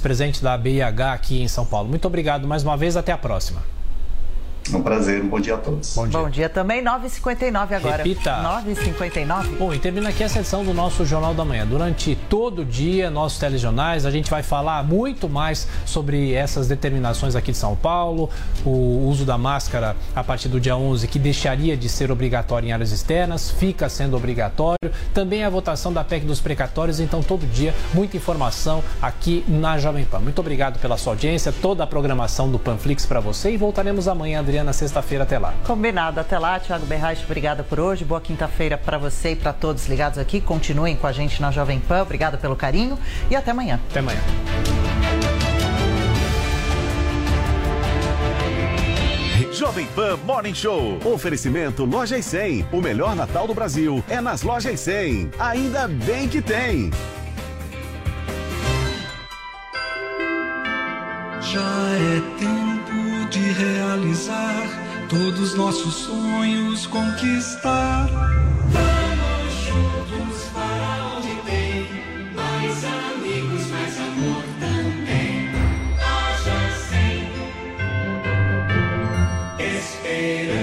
Presente da BIH aqui em São Paulo. Muito obrigado mais uma vez. Até a próxima. É um prazer, um bom dia a todos. Bom dia, bom dia também, 9h59 agora. Repita. 9h59. Bom, e termina aqui essa edição do nosso Jornal da Manhã. Durante todo o dia, nossos telejornais, a gente vai falar muito mais sobre essas determinações aqui de São Paulo, o uso da máscara a partir do dia 11, que deixaria de ser obrigatório em áreas externas, fica sendo obrigatório. Também a votação da PEC dos precatórios, então todo dia, muita informação aqui na Jovem Pan. Muito obrigado pela sua audiência, toda a programação do Panflix para você e voltaremos amanhã, Na sexta-feira. Até lá. Combinado. Até lá, Thiago Berraich, obrigada por hoje. Boa quinta-feira para você e para todos ligados aqui. Continuem com a gente na Jovem Pan. Obrigada pelo carinho e até amanhã. Até amanhã. Jovem Pan Morning Show. Oferecimento Lojas 100. O melhor Natal do Brasil é nas Lojas 100. Ainda bem que tem. Já é tempo de realizar todos nossos sonhos, conquistar. Vamos juntos para onde tem mais amigos, mais amor também. Loja 100. Esperança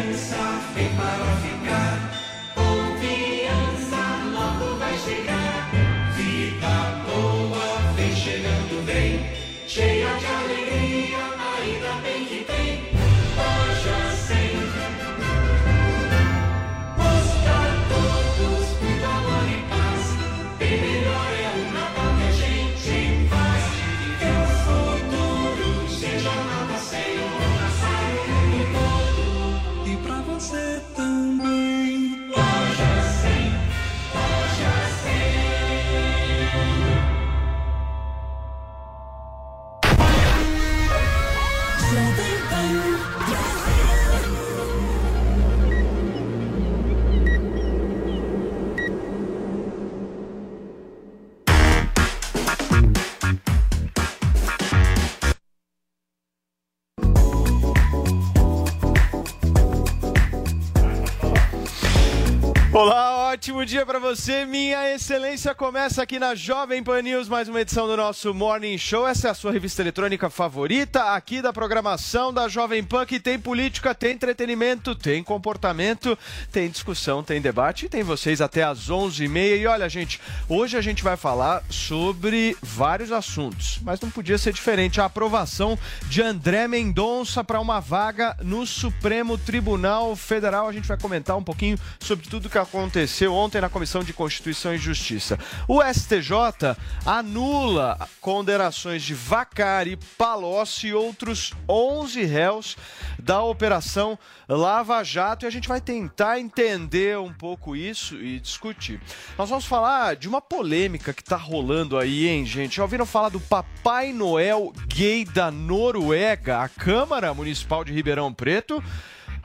Olá, ótimo dia para você. Minha excelência começa aqui na Jovem Pan News, mais uma edição do nosso Morning Show. Essa é a sua revista eletrônica favorita aqui da programação da Jovem Pan, que tem política, tem entretenimento, tem comportamento, tem discussão, tem debate e tem vocês até às 11h30. E olha, gente, hoje a gente vai falar sobre vários assuntos, mas não podia ser diferente. A aprovação de André Mendonça para uma vaga no Supremo Tribunal Federal. A gente vai comentar um pouquinho sobre tudo que aconteceu ontem na Comissão de Constituição e Justiça. O STJ anula condenações de Vacari, Palocci e outros 11 réus da Operação Lava Jato e a gente vai tentar entender um pouco isso e discutir. Nós vamos falar de uma polêmica que tá rolando aí, hein, gente? Já ouviram falar do Papai Noel gay da Noruega? A Câmara Municipal de Ribeirão Preto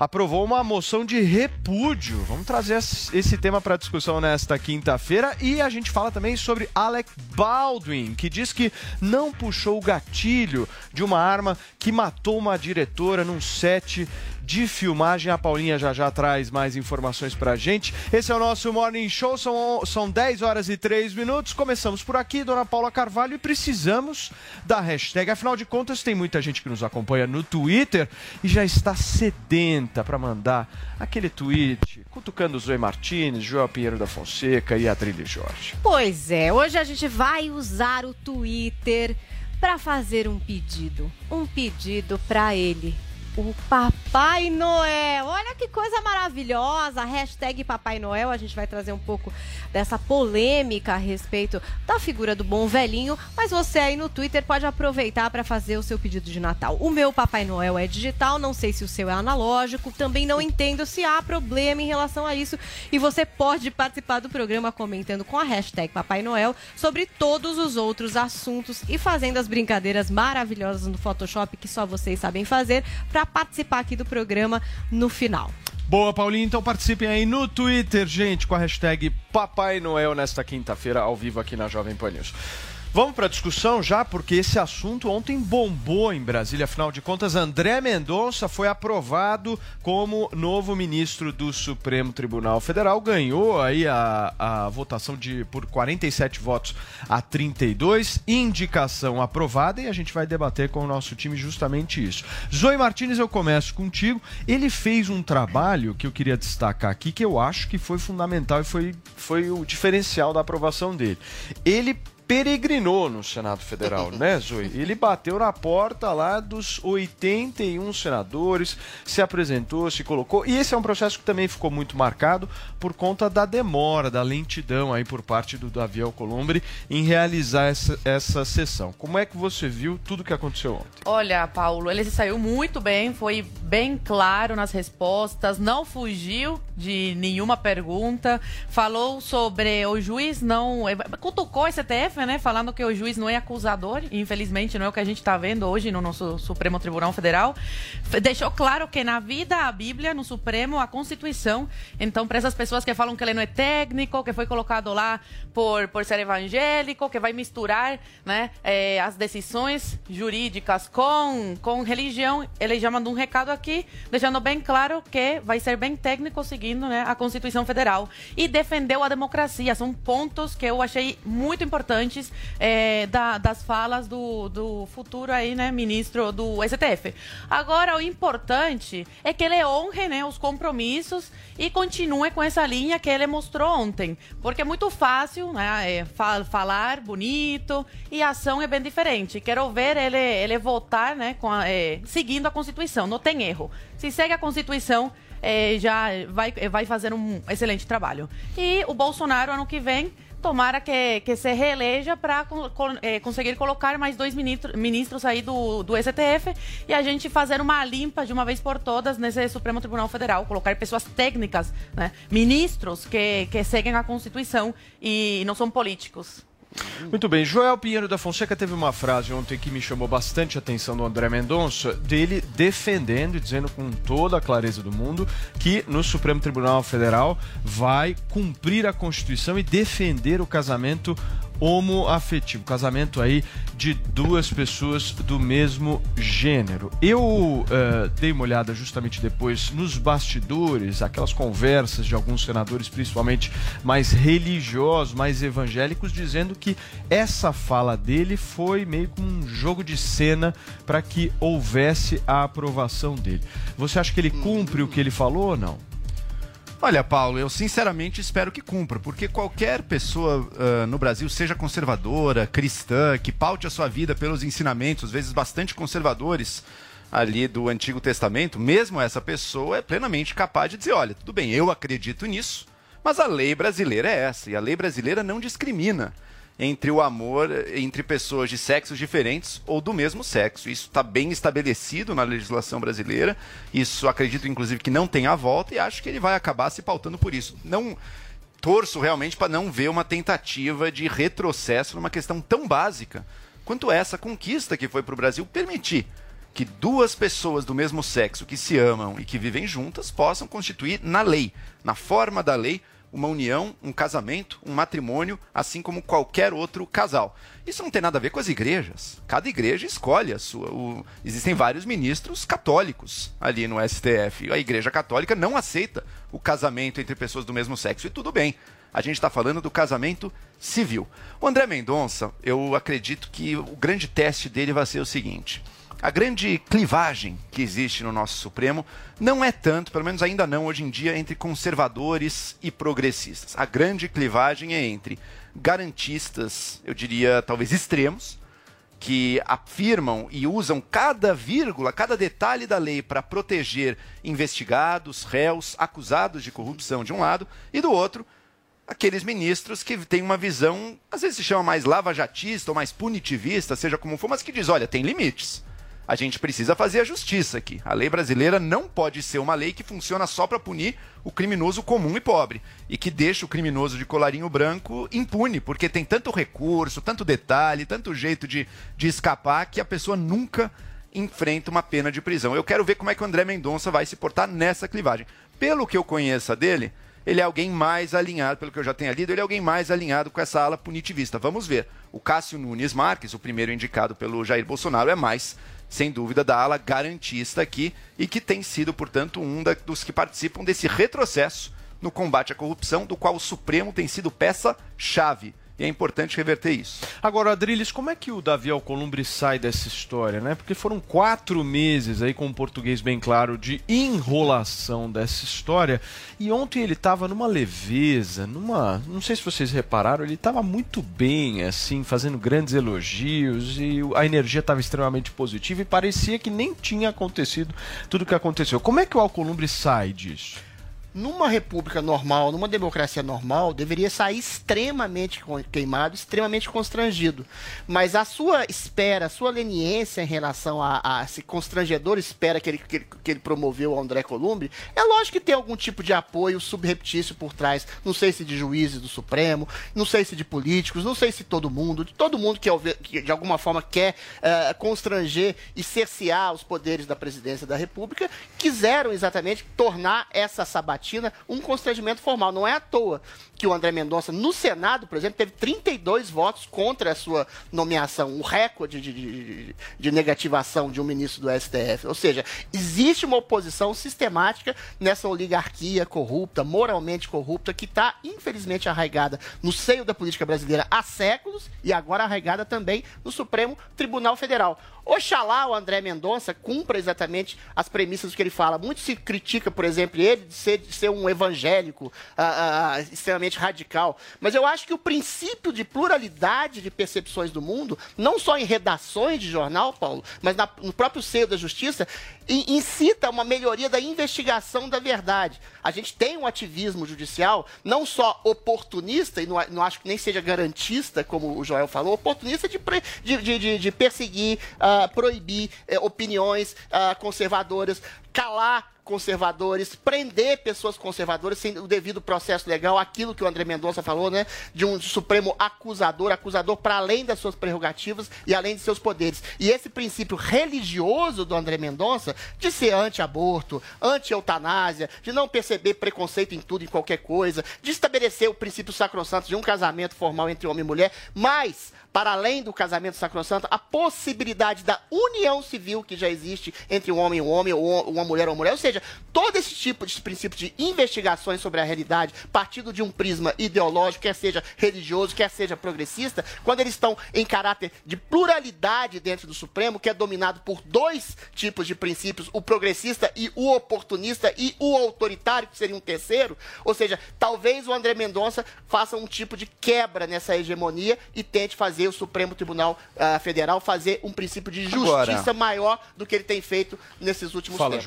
aprovou uma moção de repúdio. Vamos trazer esse tema para discussão nesta quinta-feira e a gente fala também sobre Alec Baldwin, que diz que não puxou o gatilho de uma arma que matou uma diretora num set de filmagem. A Paulinha já já traz mais informações pra gente. Esse é o nosso Morning Show, são, são 10 horas e 3 minutos. Começamos por aqui, Dona Paula Carvalho, e precisamos da hashtag. Afinal de contas, tem muita gente que nos acompanha no Twitter e já está sedenta para mandar aquele tweet cutucando Zoe Martins, Joel Pinheiro da Fonseca e a Jorge. Pois é, hoje a gente vai usar o Twitter para fazer um pedido. Um pedido para ele, o Papai Noel. Olha que coisa maravilhosa. Hashtag Papai Noel. A gente vai trazer um pouco dessa polêmica a respeito da figura do bom velhinho. Mas você aí no Twitter pode aproveitar para fazer o seu pedido de Natal. O meu Papai Noel é digital, não sei se o seu é analógico. Também não entendo se há problema em relação a isso. E você pode participar do programa comentando com a hashtag Papai Noel sobre todos os outros assuntos e fazendo as brincadeiras maravilhosas no Photoshop que só vocês sabem fazer para participar aqui do programa no final. Boa, Paulinho. Então participem aí no Twitter, gente, com a hashtag Papai Noel nesta quinta-feira, ao vivo aqui na Jovem Pan News. Vamos para a discussão já, porque esse assunto ontem bombou em Brasília. Afinal de contas, André Mendonça foi aprovado como novo ministro do Supremo Tribunal Federal. Ganhou aí a, a votação de por 47 votos a 32. Indicação aprovada e a gente vai debater com o nosso time justamente isso. Zoe Martins, eu começo contigo. Ele fez um trabalho que eu queria destacar aqui, que eu acho que foi fundamental e foi, foi o diferencial da aprovação dele. Ele peregrinou no Senado Federal, né, Zoe? Ele bateu na porta lá dos 81 senadores, se apresentou, se colocou. E esse é um processo que também ficou muito marcado por conta da demora, da lentidão aí por parte do Davi Alcolumbre em realizar essa, essa sessão. Como é que você viu tudo que aconteceu ontem? Olha, Paulo, ele se saiu muito bem, foi bem claro nas respostas, não fugiu de nenhuma pergunta, falou sobre o juiz não. cutucou esse Né? Falando que o juiz não é acusador, infelizmente não é o que a gente está vendo hoje no nosso Supremo Tribunal Federal. Deixou claro que na vida a Bíblia, no Supremo, a Constituição. Então, para essas pessoas que falam que ele não é técnico, que foi colocado lá por, por ser evangélico, que vai misturar né, eh, as decisões jurídicas com, com religião, ele já mandou um recado aqui, deixando bem claro que vai ser bem técnico seguindo né, a Constituição Federal. E defendeu a democracia. São pontos que eu achei muito importantes eh, da, das falas do, do futuro aí, né, ministro do STF. Agora, o importante é que ele honre né, os compromissos e continue com essa linha que ele mostrou ontem. Porque é muito fácil né, é, fa falar bonito e a ação é bem diferente. Quero ver ele, ele votar né, a, é, seguindo a Constituição, não tem erro. Se segue a Constituição, é, já vai, vai fazer um excelente trabalho. E o Bolsonaro, ano que vem, tomara que, que se reeleja para é, conseguir colocar mais dois ministro, ministros aí do, do STF e a gente fazer uma limpa de uma vez por todas nesse Supremo Tribunal Federal, colocar pessoas técnicas, né, ministros que, que seguem a Constituição e não são políticos. Muito bem, Joel Pinheiro da Fonseca teve uma frase ontem que me chamou bastante a atenção do André Mendonça, dele defendendo e dizendo com toda a clareza do mundo que no Supremo Tribunal Federal vai cumprir a Constituição e defender o casamento homoafetivo, casamento aí de duas pessoas do mesmo gênero. Eu uh, dei uma olhada justamente depois nos bastidores, aquelas conversas de alguns senadores, principalmente mais religiosos, mais evangélicos, dizendo que essa fala dele foi meio como um jogo de cena para que houvesse a aprovação dele. Você acha que ele cumpre o que ele falou ou não? Olha, Paulo, eu sinceramente espero que cumpra, porque qualquer pessoa uh, no Brasil, seja conservadora, cristã, que paute a sua vida pelos ensinamentos, às vezes bastante conservadores, ali do Antigo Testamento, mesmo essa pessoa é plenamente capaz de dizer: olha, tudo bem, eu acredito nisso, mas a lei brasileira é essa, e a lei brasileira não discrimina entre o amor entre pessoas de sexos diferentes ou do mesmo sexo. Isso está bem estabelecido na legislação brasileira. Isso acredito, inclusive, que não tem a volta e acho que ele vai acabar se pautando por isso. Não torço realmente para não ver uma tentativa de retrocesso numa questão tão básica quanto essa conquista que foi para o Brasil permitir que duas pessoas do mesmo sexo que se amam e que vivem juntas possam constituir na lei, na forma da lei, uma união, um casamento, um matrimônio, assim como qualquer outro casal. Isso não tem nada a ver com as igrejas. Cada igreja escolhe a sua. O... Existem vários ministros católicos ali no STF. A igreja católica não aceita o casamento entre pessoas do mesmo sexo. E tudo bem. A gente está falando do casamento civil. O André Mendonça, eu acredito que o grande teste dele vai ser o seguinte. A grande clivagem que existe no nosso Supremo não é tanto, pelo menos ainda não hoje em dia, entre conservadores e progressistas. A grande clivagem é entre garantistas, eu diria talvez extremos, que afirmam e usam cada vírgula, cada detalhe da lei para proteger investigados, réus, acusados de corrupção de um lado, e do outro, aqueles ministros que têm uma visão, às vezes se chama mais lavajatista ou mais punitivista, seja como for, mas que diz, olha, tem limites. A gente precisa fazer a justiça aqui. A lei brasileira não pode ser uma lei que funciona só para punir o criminoso comum e pobre e que deixa o criminoso de colarinho branco impune, porque tem tanto recurso, tanto detalhe, tanto jeito de, de escapar que a pessoa nunca enfrenta uma pena de prisão. Eu quero ver como é que o André Mendonça vai se portar nessa clivagem. Pelo que eu conheça dele, ele é alguém mais alinhado, pelo que eu já tenho lido, ele é alguém mais alinhado com essa ala punitivista. Vamos ver. O Cássio Nunes Marques, o primeiro indicado pelo Jair Bolsonaro, é mais, sem dúvida, da ala garantista aqui e que tem sido, portanto, um da, dos que participam desse retrocesso no combate à corrupção, do qual o Supremo tem sido peça-chave. E é importante reverter isso. Agora, Adriles, como é que o Davi Alcolumbre sai dessa história, né? Porque foram quatro meses aí, com o português bem claro, de enrolação dessa história. E ontem ele estava numa leveza, numa. Não sei se vocês repararam, ele estava muito bem, assim, fazendo grandes elogios e a energia estava extremamente positiva e parecia que nem tinha acontecido tudo o que aconteceu. Como é que o Alcolumbre sai disso? Numa república normal, numa democracia normal, deveria sair extremamente queimado, extremamente constrangido. Mas a sua espera, a sua leniência em relação a, a esse constrangedor espera que ele, que, ele, que ele promoveu ao André Columbre, é lógico que tem algum tipo de apoio subreptício por trás. Não sei se de juízes do Supremo, não sei se de políticos, não sei se todo mundo, de todo mundo que, que de alguma forma quer eh, constranger e cercear os poderes da presidência da República, quiseram exatamente tornar essa sabatina um constrangimento formal. Não é à toa que o André Mendonça, no Senado, por exemplo, teve 32 votos contra a sua nomeação, o recorde de, de- de- de negativação de um ministro do STF. Ou seja, existe uma oposição sistemática nessa oligarquia corrupta, moralmente corrupta, que está, infelizmente, arraigada no seio da política brasileira há séculos e agora arraigada também no Supremo Tribunal Federal. Oxalá o André Mendonça cumpra exatamente as premissas que ele fala. Muito se critica, por exemplo, ele de ser, de ser um evangélico ah, ah, extremamente radical. Mas eu acho que o princípio de pluralidade de percepções do mundo, não só em redações de jornal, Paulo, mas na- no próprio seio da justiça, incita uma melhoria da investigação da verdade. A gente tem um ativismo judicial, não só oportunista, e não, a- não acho que nem seja garantista, como o Joel falou, oportunista de, pre- de, de- de- perseguir, ah, proibir eh, opiniões ah, conservadoras, calar conservadores, prender pessoas conservadoras sem o devido processo legal, aquilo que o André Mendonça falou, né, de um Supremo acusador, acusador para além das suas prerrogativas e além de seus poderes. E esse princípio religioso do André Mendonça de ser anti-aborto, anti-eutanásia, de não perceber preconceito em tudo e qualquer coisa, de estabelecer o princípio sacrossanto de um casamento formal entre homem e mulher, mas para além do casamento sacrossanto, a possibilidade da união civil que já existe entre um homem e um homem, ou uma mulher ou uma mulher. Ou seja, todo esse tipo de princípio de investigações sobre a realidade, partindo de um prisma ideológico, quer seja religioso, quer seja progressista, quando eles estão em caráter de pluralidade dentro do Supremo, que é dominado por dois tipos de princípios, o progressista e o oportunista e o autoritário, que seria um terceiro, ou seja, talvez o André Mendonça faça um tipo de quebra nessa hegemonia e tente fazer o Supremo Tribunal ah, Federal fazer um princípio de justiça Agora- maior do que ele tem feito nesses últimos tempos.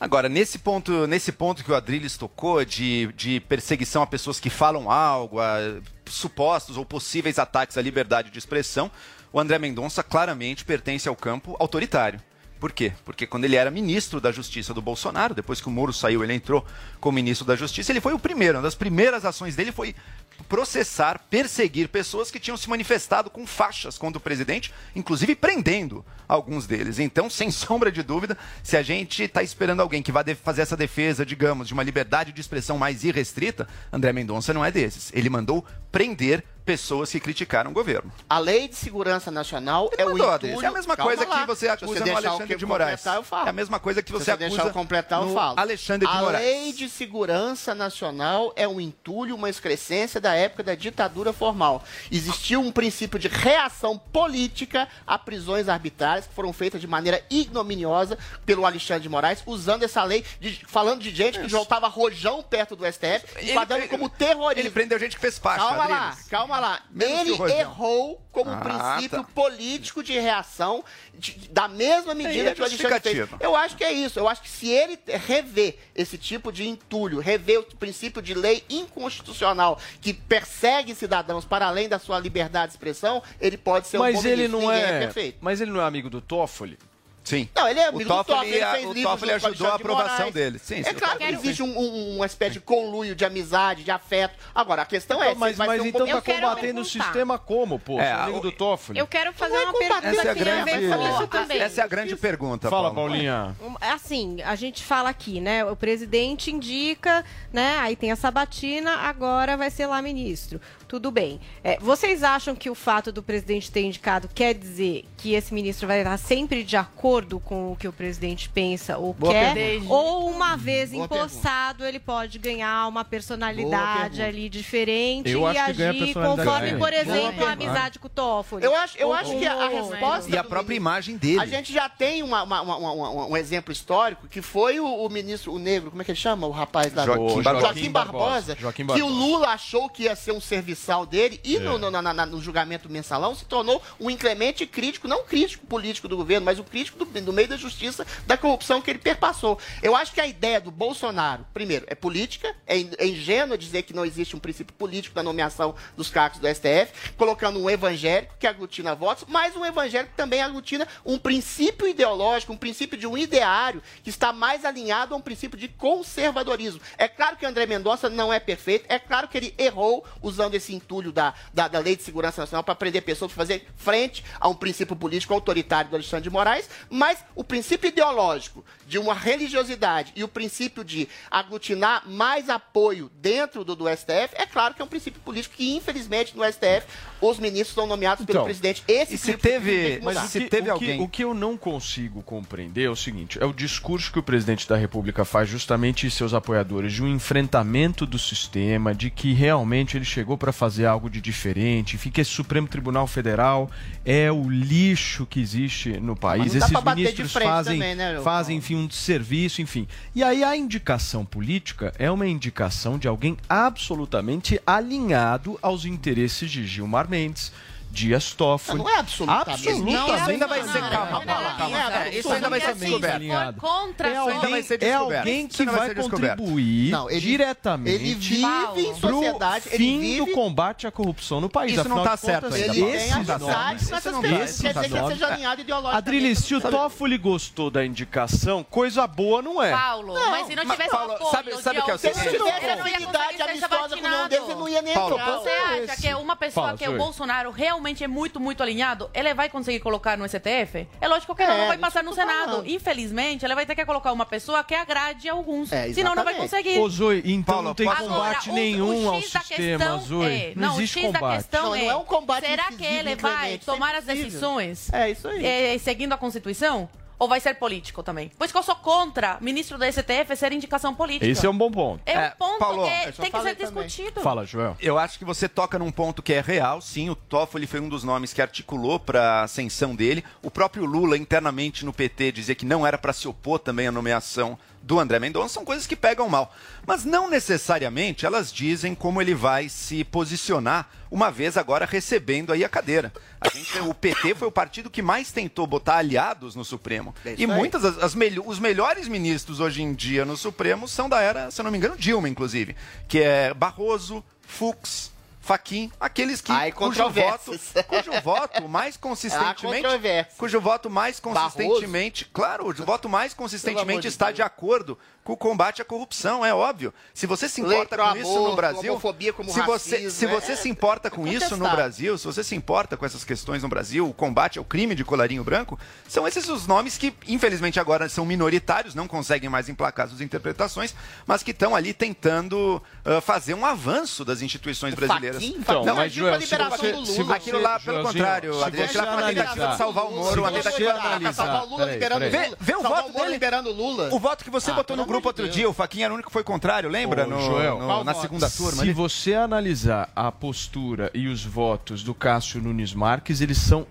Agora, nesse ponto, nesse ponto que o Adriles tocou de, de perseguição a pessoas que falam algo, a supostos ou possíveis ataques à liberdade de expressão, o André Mendonça claramente pertence ao campo autoritário. Por quê? Porque quando ele era ministro da Justiça do Bolsonaro, depois que o Moro saiu, ele entrou como ministro da Justiça, ele foi o primeiro. Uma das primeiras ações dele foi processar, perseguir pessoas que tinham se manifestado com faixas contra o presidente, inclusive prendendo alguns deles. Então, sem sombra de dúvida, se a gente está esperando alguém que vá fazer essa defesa, digamos, de uma liberdade de expressão mais irrestrita, André Mendonça não é desses. Ele mandou prender pessoas que criticaram o governo. A Lei de Segurança Nacional é o entulho... Adriles. É a mesma Calma coisa lá. que você acusa no Alexandre de Moraes. É a mesma coisa que você você acusa eu completar, eu no falo. Alexandre de a Moraes. Lei de Segurança Nacional é um entulho, uma excrescência da época da ditadura formal. Existiu um princípio de reação política a prisões arbitrárias que foram feitas de maneira ignominiosa pelo Alexandre de Moraes, usando essa lei, de- falando de gente que soltava rojão perto do STF, enquadrando como terrorismo. Ele prendeu gente que fez parte, Calma lá, calma calma lá. Menos Ele errou como Ah, princípio tá. político de reação de- da mesma medida é que o Alexandre fez. Eu acho que é isso. Eu acho que se ele rever esse tipo de entulho, rever o princípio de lei inconstitucional que persegue cidadãos para além da sua liberdade de expressão, ele pode ser um Mas bom ele ministro. não é. perfeito. Mas ele não é amigo do Toffoli? Sim. Não, ele é O amigo Toffoli- do Toffoli, ele fez o livros Toffoli ajudou a de aprovação Moraes. dele. Sim, sim, é o claro que existe um- um- uma espécie de conluio, de amizade, de afeto. Agora, a questão é... Então, mas vai mas ser um então tá combatendo o sistema como, pô? É, amigo o- do Toffoli. Eu quero fazer é uma pergunta Essa é a grande, com isso também. essa é a grande pergunta, Fala, Paulo. Paulinha. Um, Assim, a gente fala aqui, né? O presidente indica, né? Aí tem a sabatina, agora vai ser lá ministro. Tudo bem. É, vocês acham que o fato do presidente ter indicado quer dizer que esse ministro vai estar sempre de acordo com o que o presidente pensa ou Boa quer? pergunta. Ou uma vez Boa empossado, ele pode ganhar uma personalidade ali diferente Eu e agir conforme, por exemplo, a amizade com o Toffoli? Eu acho, eu Ou acho que a, resposta. E a própria ministro- imagem dele. A gente já tem uma- uma- uma- um exemplo histórico que foi o, o ministro, o negro, como é que ele chama? O rapaz da Joaquim Joaquim Barbosa. Joaquim Barbosa, Joaquim que o Barbosa. Lula achou que ia ser um serviçal dele e É. no, no- na- na- no julgamento mensalão se tornou um inclemente crítico, não crítico político do governo, mas um crítico do, do meio da justiça, da corrupção que ele perpassou. Eu acho que a ideia do Bolsonaro, primeiro, é política, é, é ingênuo dizer que não existe um princípio político na nomeação dos cargos do STF, colocando um evangélico que aglutina votos, mas um evangélico que também aglutina um princípio ideológico, um princípio de um ideário que está mais alinhado a um princípio de conservadorismo. É claro que André Mendonça não é perfeito, é claro que ele errou usando esse entulho da, da, da Lei de Segurança Nacional para prender pessoas, fazer frente a um princípio político autoritário do Alexandre de Moraes, mas o princípio ideológico de uma religiosidade e o princípio de aglutinar mais apoio dentro do, do STF, é claro que é um princípio político que, infelizmente, no STF, os ministros são nomeados pelo Então, presidente. Esse e se princípio teve- mas o se que, teve o que- alguém- o que eu não consigo compreender é o seguinte: é o discurso que o presidente da República faz justamente em seus apoiadores de um enfrentamento do sistema, de que realmente ele chegou para fazer algo de diferente, enfim, que esse Supremo Tribunal Federal é o lixo que existe no país. Mas não dá Esses pra bater de ministros frente fazem, também, né, fazem, enfim, um serviço, enfim. E aí a indicação política é uma indicação de alguém absolutamente alinhado aos interesses de Gilmar Mendes. Dias Toffoli. Não, não é absolutamente. Absolutamente. Não, isso ainda vai Não, ser não, calma, não, calma, não, calma. não, É, Isso ainda vai ser descoberto. se contra É alguém, é alguém que vai contribuir Não, ele- diretamente ele vive em sociedade, pro ele fim vive... do combate à corrupção no país. Isso não tá contas, certo ainda, Ele Paulo. tem esses amizade nomes- com essas não pessoas. Quer dizer que seja alinhado ideologicamente. Adriles, se o Toffoli gostou da indicação, coisa boa não é. Paulo, mas se não tivesse apoio sabe- sabe de o que é o Se seguinte? tivesse ele não ia afinidade amistosa com nenhum deles, ele não ia nem Paulo, entrar. Você acha que uma pessoa que é o. Bolsonaro realmente é muito, muito alinhado, ele vai conseguir colocar no STF? É lógico que ela É, não vai passar no Senado. falando. Infelizmente, ela vai ter que colocar uma pessoa que agrade alguns. É, Senão não vai conseguir. Ô, Zoe, então Paulo, não tem posso- combate o- nenhum o ao X da sistema, Zoe. é- não, não, o existe X da combate. questão Não, é, não é um combate será que ele vai tomar as decisões É, isso aí. é, seguindo a Constituição? Ou vai ser político também? Pois que eu sou contra ministro do STF ser indicação política. Esse é um bom ponto. É um É, ponto Paulo, que tem que ser também. discutido. Fala, Joel. Eu acho que você toca num ponto que é real, sim. O Toffoli foi um dos nomes que articulou para a ascensão dele. O próprio Lula, internamente no PT, dizia que não era para se opor também à nomeação do André Mendonça. São coisas que pegam mal. Mas não necessariamente elas dizem como ele vai se posicionar, uma vez agora recebendo aí a cadeira. A gente, o PT foi o partido que mais tentou botar aliados no Supremo. É E muitas as, as os melhores ministros hoje em dia no Supremo são da era, se eu não me engano, Dilma, inclusive. Que é Barroso, Fux, Faquim, aqueles que Ai, cujo voto, cujo voto mais consistentemente, controvérsias. cujo voto mais consistentemente, claro, o voto mais consistentemente de está Deus. de acordo com o combate à corrupção, é óbvio. Se você se importa com isso no Brasil, homofobia como se você, racismo, se é- você se importa com é isso no. Brasil, se você se importa com essas questões no Brasil, o combate ao crime de colarinho branco, são esses os nomes que, infelizmente, agora são minoritários, não conseguem mais emplacar suas interpretações, mas que estão ali tentando ah, fazer um avanço das instituições brasileiras. Então, Faquin mas, Joel, se liberação você- do se Lula. você- Aquilo lá, pelo Joelzinho, contrário, Adriano, aquilo lá foi uma tentativa de salvar o Moro, uma tentativa analisar- salvar o Lula liberando Lula. vê o voto dele. liberando o Lula. O voto que você Ah, botou no grupo outro dia, o Faquinha era o único que foi contrário, lembra? Ô, No- Joel, no- na segunda turma. Se você analisar a postura e os votos do Cássio Nunes Marques, eles são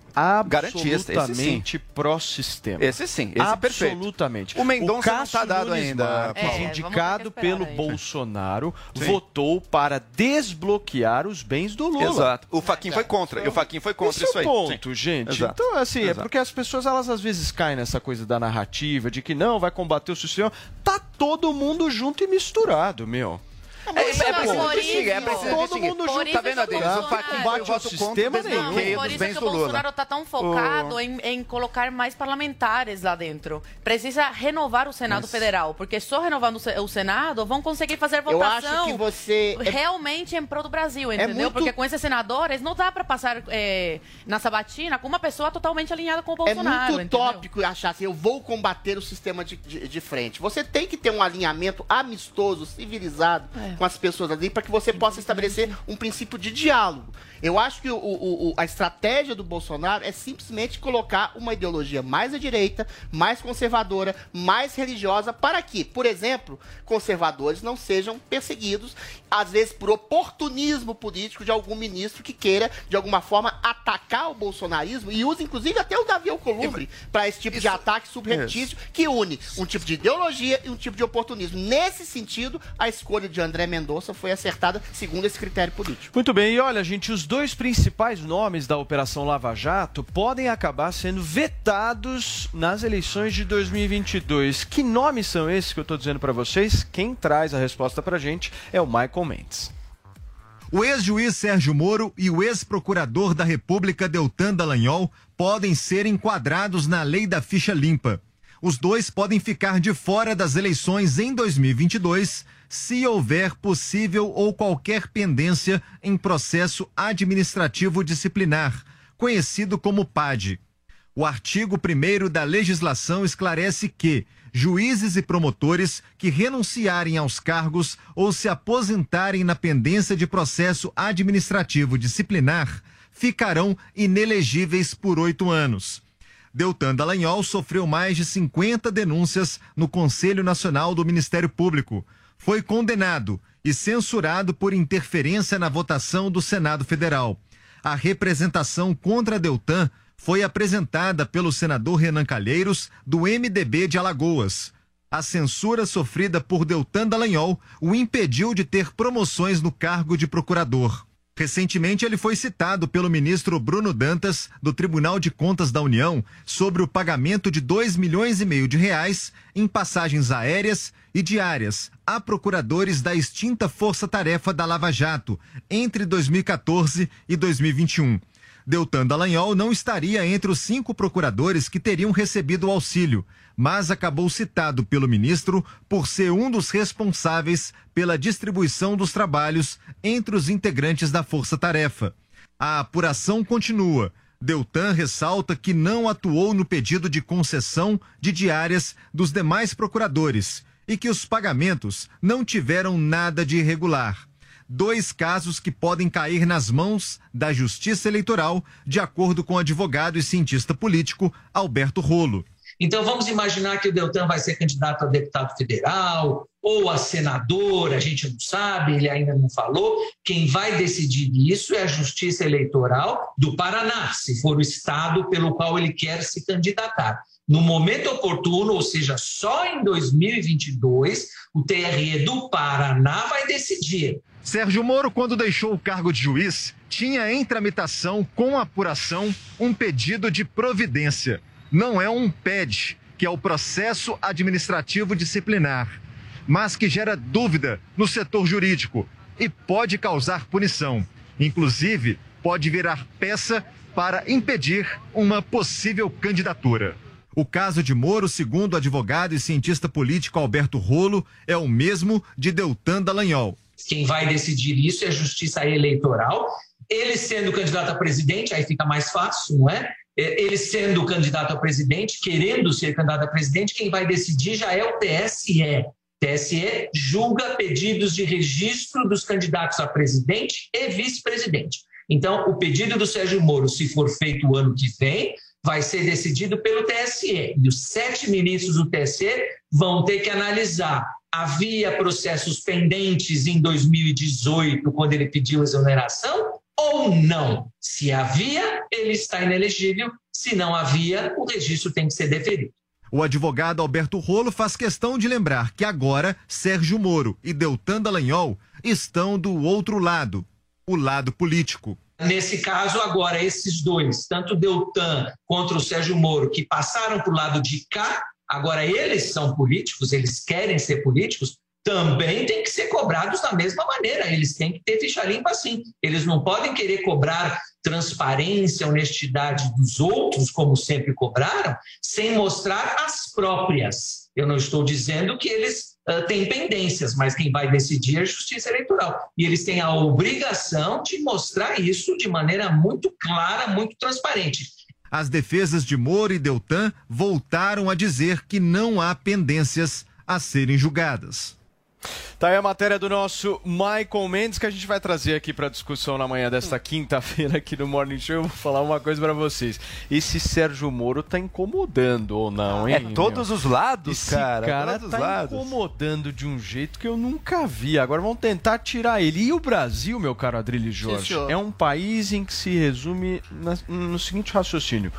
Garantista, esse sim. absolutamente pró-sistema. Esse sim, esse é perfeito. Absolutamente. O Mendonça não Cássio tá dado Nunes ainda, Marques. É, indicado pelo aí. Bolsonaro, Sim. votou para desbloquear os bens do Lula. Exato. O Faquin foi contra. E o Faquin foi contra Esse isso é aí. ponto, Sim. gente. Exato. Então, assim, é Exato. porque as pessoas, elas às vezes caem nessa coisa da narrativa, de que não, vai combater o sistema. Tá todo mundo junto e misturado, meu. É, é, é Mas preciso por que siga, é isso- preciso Todo mundo junto. isso Tá vendo, o Adriano? O Bolsonaro- Faquin Combate voto contra sistema o nenhum. Por isso que o. Bolsonaro está tão focado em, em colocar mais parlamentares lá dentro. Precisa renovar o Senado Federal, porque só renovando o Se- o Senado vão conseguir fazer Eu votação acho que você. é- realmente em prol do Brasil, entendeu? muito- Porque com esses senadores não dá para passar é, na sabatina com uma pessoa totalmente alinhada com o É Bolsonaro. muito entendeu? utópico achar assim, eu vou combater o sistema de, de, de frente. Você tem que ter um alinhamento amistoso, civilizado É. com as pessoas ali, para que você possa estabelecer um princípio de diálogo. Eu acho que o- o- a estratégia do Bolsonaro é simplesmente colocar uma ideologia mais à direita, mais conservadora, mais religiosa, para que, por exemplo, conservadores não sejam perseguidos, às vezes por oportunismo político de algum ministro que queira, de alguma forma, atacar o bolsonarismo e usa, inclusive, até o Davi Alcolumbre para esse tipo de ataque subreptício que une um tipo de ideologia e um tipo de oportunismo. Nesse sentido, a escolha de André Mendonça foi acertada segundo esse critério político. Muito bem, e olha, gente, os dois principais nomes da Operação Lava Jato podem acabar sendo vetados nas eleições de 2022. Que nomes são esses que eu estou dizendo para vocês? Quem traz a resposta para gente é o Michael Mendes. O ex-juiz Sérgio Moro e o ex-procurador da República Deltan Dallagnol podem ser enquadrados na lei da ficha limpa. Os dois podem ficar de fora das eleições em 2022 se houver possível ou qualquer pendência em processo administrativo disciplinar, conhecido como PAD. O artigo 1 da legislação esclarece que juízes e promotores que renunciarem aos cargos ou se aposentarem na pendência de processo administrativo disciplinar ficarão inelegíveis por oito anos. Deltan Dallagnol sofreu mais de 50 denúncias no Conselho Nacional do Ministério Público. Foi condenado e censurado por interferência na votação do Senado Federal. A representação contra Deltan foi apresentada pelo senador Renan Calheiros, do MDB de Alagoas. A censura sofrida por Deltan Dallagnol o impediu de ter promoções no cargo de procurador. Recentemente, ele foi citado pelo ministro Bruno Dantas, do Tribunal de Contas da União, sobre o pagamento de 2 milhões e meio de reais em passagens aéreas e diárias a procuradores da extinta Força Tarefa da Lava Jato entre 2014 e 2021. Deltan Dallagnol não estaria entre os cinco procuradores que teriam recebido o auxílio, mas acabou citado pelo ministro por ser um dos responsáveis pela distribuição dos trabalhos entre os integrantes da Força Tarefa. A apuração continua. Deltan ressalta que não atuou no pedido de concessão de diárias dos demais procuradores e que os pagamentos não tiveram nada de irregular dois casos que podem cair nas mãos da Justiça Eleitoral, de acordo com o advogado e cientista político Alberto Rolo. Então vamos imaginar que o Deltan vai ser candidato a deputado federal ou a senador, a gente não sabe, ele ainda não falou. Quem vai decidir isso é a Justiça Eleitoral do Paraná, se for o estado pelo qual ele quer se candidatar. No momento oportuno, ou seja, só em 2022, o TRE do Paraná vai decidir. Sérgio Moro, quando deixou o cargo de juiz, tinha em tramitação, com apuração, um pedido de providência. Não é um PED, que é o processo administrativo disciplinar, mas que gera dúvida no setor jurídico e pode causar punição. Inclusive, pode virar peça para impedir uma possível candidatura. O caso de Moro, segundo o advogado e cientista político Alberto Rolo, é o mesmo de Deltan Dallagnol. Quem vai decidir isso é a Justiça Eleitoral. Ele sendo candidato a presidente, aí fica mais fácil, não é? Ele sendo candidato a presidente, querendo ser candidato a presidente, quem vai decidir já é o TSE. TSE julga pedidos de registro dos candidatos a presidente e vice-presidente. Então, o pedido do Sérgio Moro, se for feito o ano que vem, vai ser decidido pelo TSE. E os sete ministros do TSE vão ter que analisar. Havia processos pendentes em 2018, quando ele pediu exoneração, ou não? Se havia, ele está inelegível. Se não havia, o registro tem que ser deferido. O advogado Alberto Rolo faz questão de lembrar que agora Sérgio Moro e Deltan Dallagnol estão do outro lado, o lado político. Nesse caso, agora, esses dois, tanto Deltan contra o Sérgio Moro, que passaram para o lado de cá, agora eles são políticos, eles querem ser políticos, também têm que ser cobrados da mesma maneira. Eles têm que ter ficha limpa sim. Eles não podem querer cobrar transparência, honestidade dos outros, como sempre cobraram, sem mostrar as próprias. Eu não estou dizendo que eles uh, têm pendências, mas quem vai decidir é a Justiça Eleitoral. E eles têm a obrigação de mostrar isso de maneira muito clara, muito transparente. As defesas de Moro e Deltan voltaram a dizer que não há pendências a serem julgadas. Tá aí a matéria do nosso Michael Mendes que a gente vai trazer aqui para discussão na manhã desta quinta-feira aqui no Morning Show. Eu vou falar uma coisa para vocês. Esse Sérgio Moro tá incomodando ou não, hein? É todos meu? os lados, Esse cara, cara todos os tá lados. incomodando de um jeito que eu nunca vi. Agora vão tentar tirar ele. E o Brasil, meu caro Adrilho Jorge, senhor. é um país em que se resume na- no seguinte raciocínio: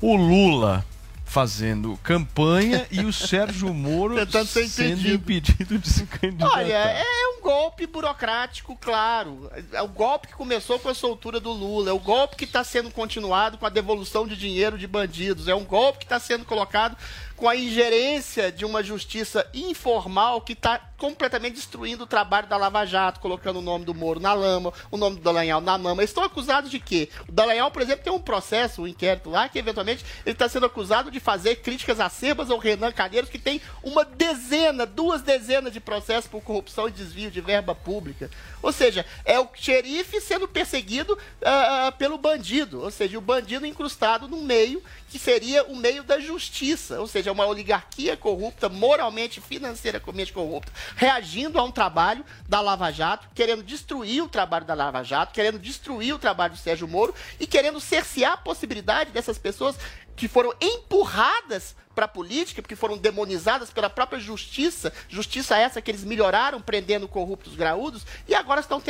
o Lula fazendo campanha e o Sérgio Moro ser sendo impedido. impedido de se candidatar. Olha, é um golpe burocrático, claro. É o golpe que começou com a soltura do Lula. É o golpe que está sendo continuado com a devolução de dinheiro de bandidos. É um golpe que está sendo colocado com a ingerência de uma justiça informal que está completamente destruindo o trabalho da Lava Jato, colocando o nome do Moro na lama, o nome do Dallagnol na. Eles estão acusados de quê? O Dallagnol, por exemplo, tem um processo, um inquérito lá, que eventualmente ele está sendo acusado de fazer críticas acerbas ao Renan Calheiros, que tem uma dezena, duas dezenas de processos por corrupção e desvio de verba pública. Ou seja, é o xerife sendo perseguido ah, pelo bandido, ou seja, o bandido incrustado no meio que seria o meio da justiça, ou seja, uma oligarquia corrupta, moralmente, financeiramente corrupta, reagindo a um trabalho da Lava Jato, querendo destruir o trabalho da Lava Jato, querendo destruir o trabalho do Sérgio Moro e querendo cercear a possibilidade dessas pessoas que foram empurradas para a política, porque foram demonizadas pela própria justiça, justiça essa que eles melhoraram prendendo corruptos graúdos, e agora estão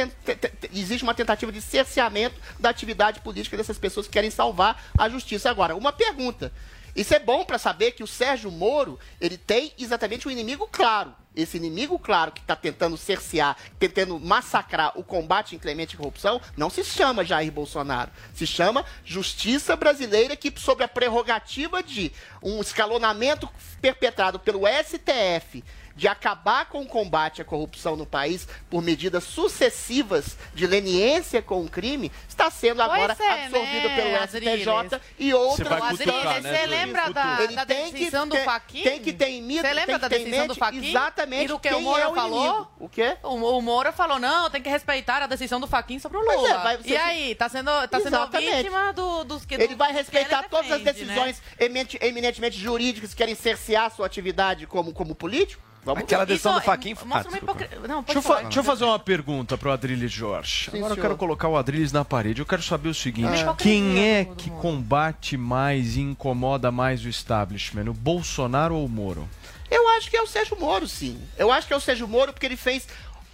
existe uma tentativa de cerceamento da atividade política dessas pessoas que querem salvar a justiça. Agora, uma pergunta. Isso é bom para saber que o Sérgio Moro, ele tem exatamente um inimigo claro. Esse inimigo claro que está tentando cercear, tentando massacrar o combate inclemente à corrupção, não se chama Jair Bolsonaro. Se chama Justiça Brasileira, que sob a prerrogativa de um escalonamento perpetrado pelo STF de acabar com o combate à corrupção no país por medidas sucessivas de leniência com o crime, está sendo agora é, absorvido né, pelo Adriles? STJ e outras Você vai cutucar, né, Você lembra da- da tem que decisão do Fachin? Tem que ter em Você lembra tem da decisão do Fachin? exatamente E do que o Moro é o falou? inimigo. O quê? O, o Moro falou, não, tem que respeitar a decisão do Faquin sobre o Pois Lula. é, vai- você- E aí, tá sendo, tá sendo vítima do- dos que Ele vai respeitar todas as defende, decisões né? eminente- eminentemente jurídicas que querem cercear a sua atividade como, como político? Vamos Aquela decisão do Faquin. Mostra uma desculpa. hipocri- Não, Deixa eu, falar. deixa eu fazer uma pergunta pro Adriles Jorge. Sim, Agora eu senhor. quero colocar o Adriles na parede. Eu quero saber o seguinte: Ah. quem é que combate mais e incomoda mais o establishment? O Bolsonaro ou o Moro? Eu acho que é o Sérgio Moro, sim. Eu acho que é o Sérgio Moro porque ele fez.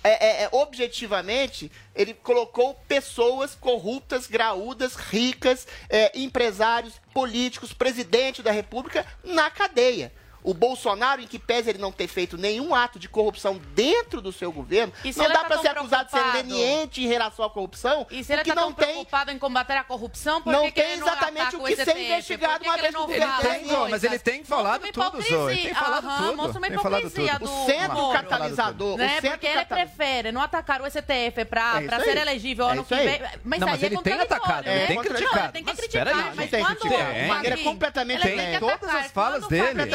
é, é, é, objetivamente, ele colocou pessoas corruptas, graúdas, ricas, é, empresários, políticos, presidente da República na cadeia. O Bolsonaro, em que pese ele não ter feito nenhum ato de corrupção dentro do seu governo, E se não ele dá tá para ser acusado de ser preocupado? leniente em relação à corrupção, E se ele porque tá não tão tem preocupado em combater a corrupção, por não que que tem ele exatamente o que ser investigado que uma que vez ele não por Ele tem, mas ele tem falado tudo, Zoe. Tem falado Aham, tudo. Mostra uma hipocrisia tudo. do O centro Moro. catalisador, Né? o centro Porque ele prefere não atacar o STF pra, É ser elegível É ano que vem. Mas Não, aí mas é ele tem atacado, ele né? tem criticado. ele tem que criticar, mas quando De maneira completamente ele tem que Todas as falas dele,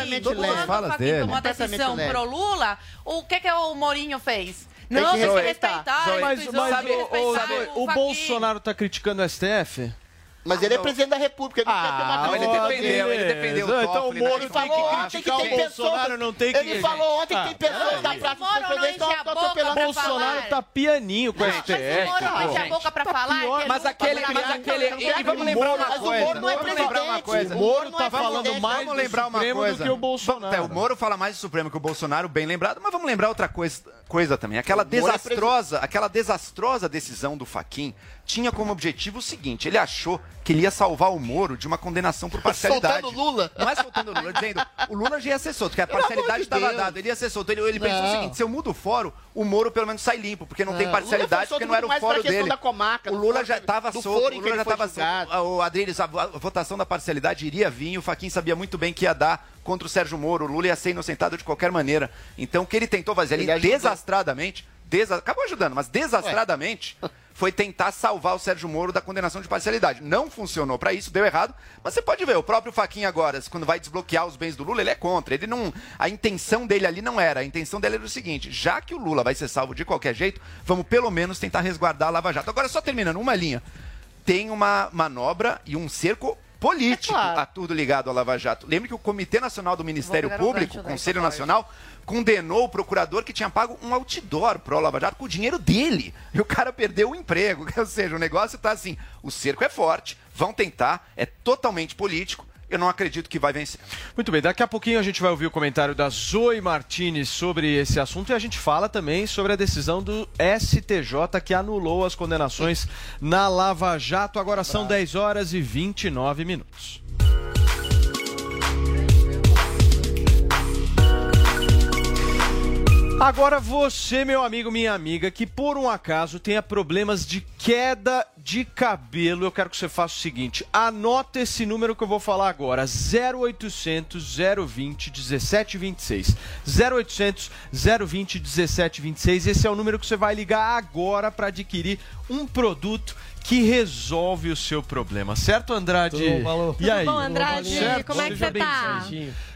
O falas dele. tomou a decisão leve. pro Lula, o que que o Mourinho fez? Não, tem que respeitar. Mas, mas que o, o, o Fachin. Bolsonaro tá criticando o STF? Mas ele é presidente da República, ele não quer ter uma Ah, ele decisão defendeu, ele defendeu o Então o né? Moro Ele tem falou que ontem que criticar tem o Bolsonaro, pessoas. não tem que... Ele falou ontem que tem pessoas Ah, da mas Praça o Moro Presidentes enche a estão atropelando O Bolsonaro falar. tá pianinho com o Não, mas STF. o Moro não enche a boca pra falar pior. que Mas ele aquele, mas tá aquele, e vamos lembrar uma Mas o coisa, Moro não é presidente. coisa. O Moro tá é falando presidente. mais Vamos do lembrar uma Supremo coisa. do que o Bolsonaro. É, o Moro fala mais do Supremo que o Bolsonaro, bem lembrado, mas vamos lembrar outra coisa, coisa também. Aquela é desastrosa, aquela desastrosa decisão do Faquin tinha como objetivo o seguinte: ele achou que ele ia salvar o Moro de uma condenação por parcialidade. Soltando o Lula. Não é soltando o Lula, dizendo o Lula já ia ser solto, porque a parcialidade de estava Deus. dada, ele ia ser solto. Ele, ele pensou o seguinte: se eu mudo o foro, o Moro pelo menos sai limpo, porque não Não, tem Lula parcialidade, porque não era o questão dele. da comarca, o Lula já estava solto, o Lula já estava solto. O Adriles, a, votação da parcialidade iria vir, o Faquin sabia muito bem que ia dar contra o Sérgio Moro. O Lula ia ser inocentado de qualquer maneira. Então, o que ele tentou fazer ali Ele desastradamente, desa- acabou ajudando, mas desastradamente, foi tentar salvar o Sérgio Moro da condenação de parcialidade. Não funcionou para isso, deu errado. Mas você pode ver, o próprio Faquinha agora, quando vai desbloquear os bens do Lula, ele é contra. Ele não, a intenção dele ali não era. A intenção dele era o seguinte: já que o Lula vai ser salvo de qualquer jeito, vamos pelo menos tentar resguardar a Lava Jato. Agora só terminando uma linha. Tem uma manobra e um cerco político a tudo ligado à Lava Jato. Lembre que o Comitê Nacional do Ministério um Público, Conselho. Nacional, condenou o procurador que tinha pago um outdoor pro Lava Jato com o dinheiro dele. E o cara perdeu o emprego. Ou seja, o negócio tá assim, o cerco é forte, vão tentar, é totalmente político. Eu não acredito que vai vencer. Muito bem, daqui a pouquinho a gente vai ouvir o comentário da Zoe Martinez sobre esse assunto e a gente fala também sobre a decisão do STJ que anulou as condenações na Lava Jato. Agora são 10 horas e 29 minutos. Agora você, meu amigo, minha amiga, que por um acaso tenha problemas de queda de cabelo, eu quero que você faça o seguinte: anota esse número que eu vou falar agora: 0800 020 1726. 0800 020 1726. Esse é o número que você vai ligar agora para adquirir um produto que resolve o seu problema, certo, Andrade? Tudo bom, Paulo? E Tudo aí? bom, Andrade? Certo? Como é que você tá?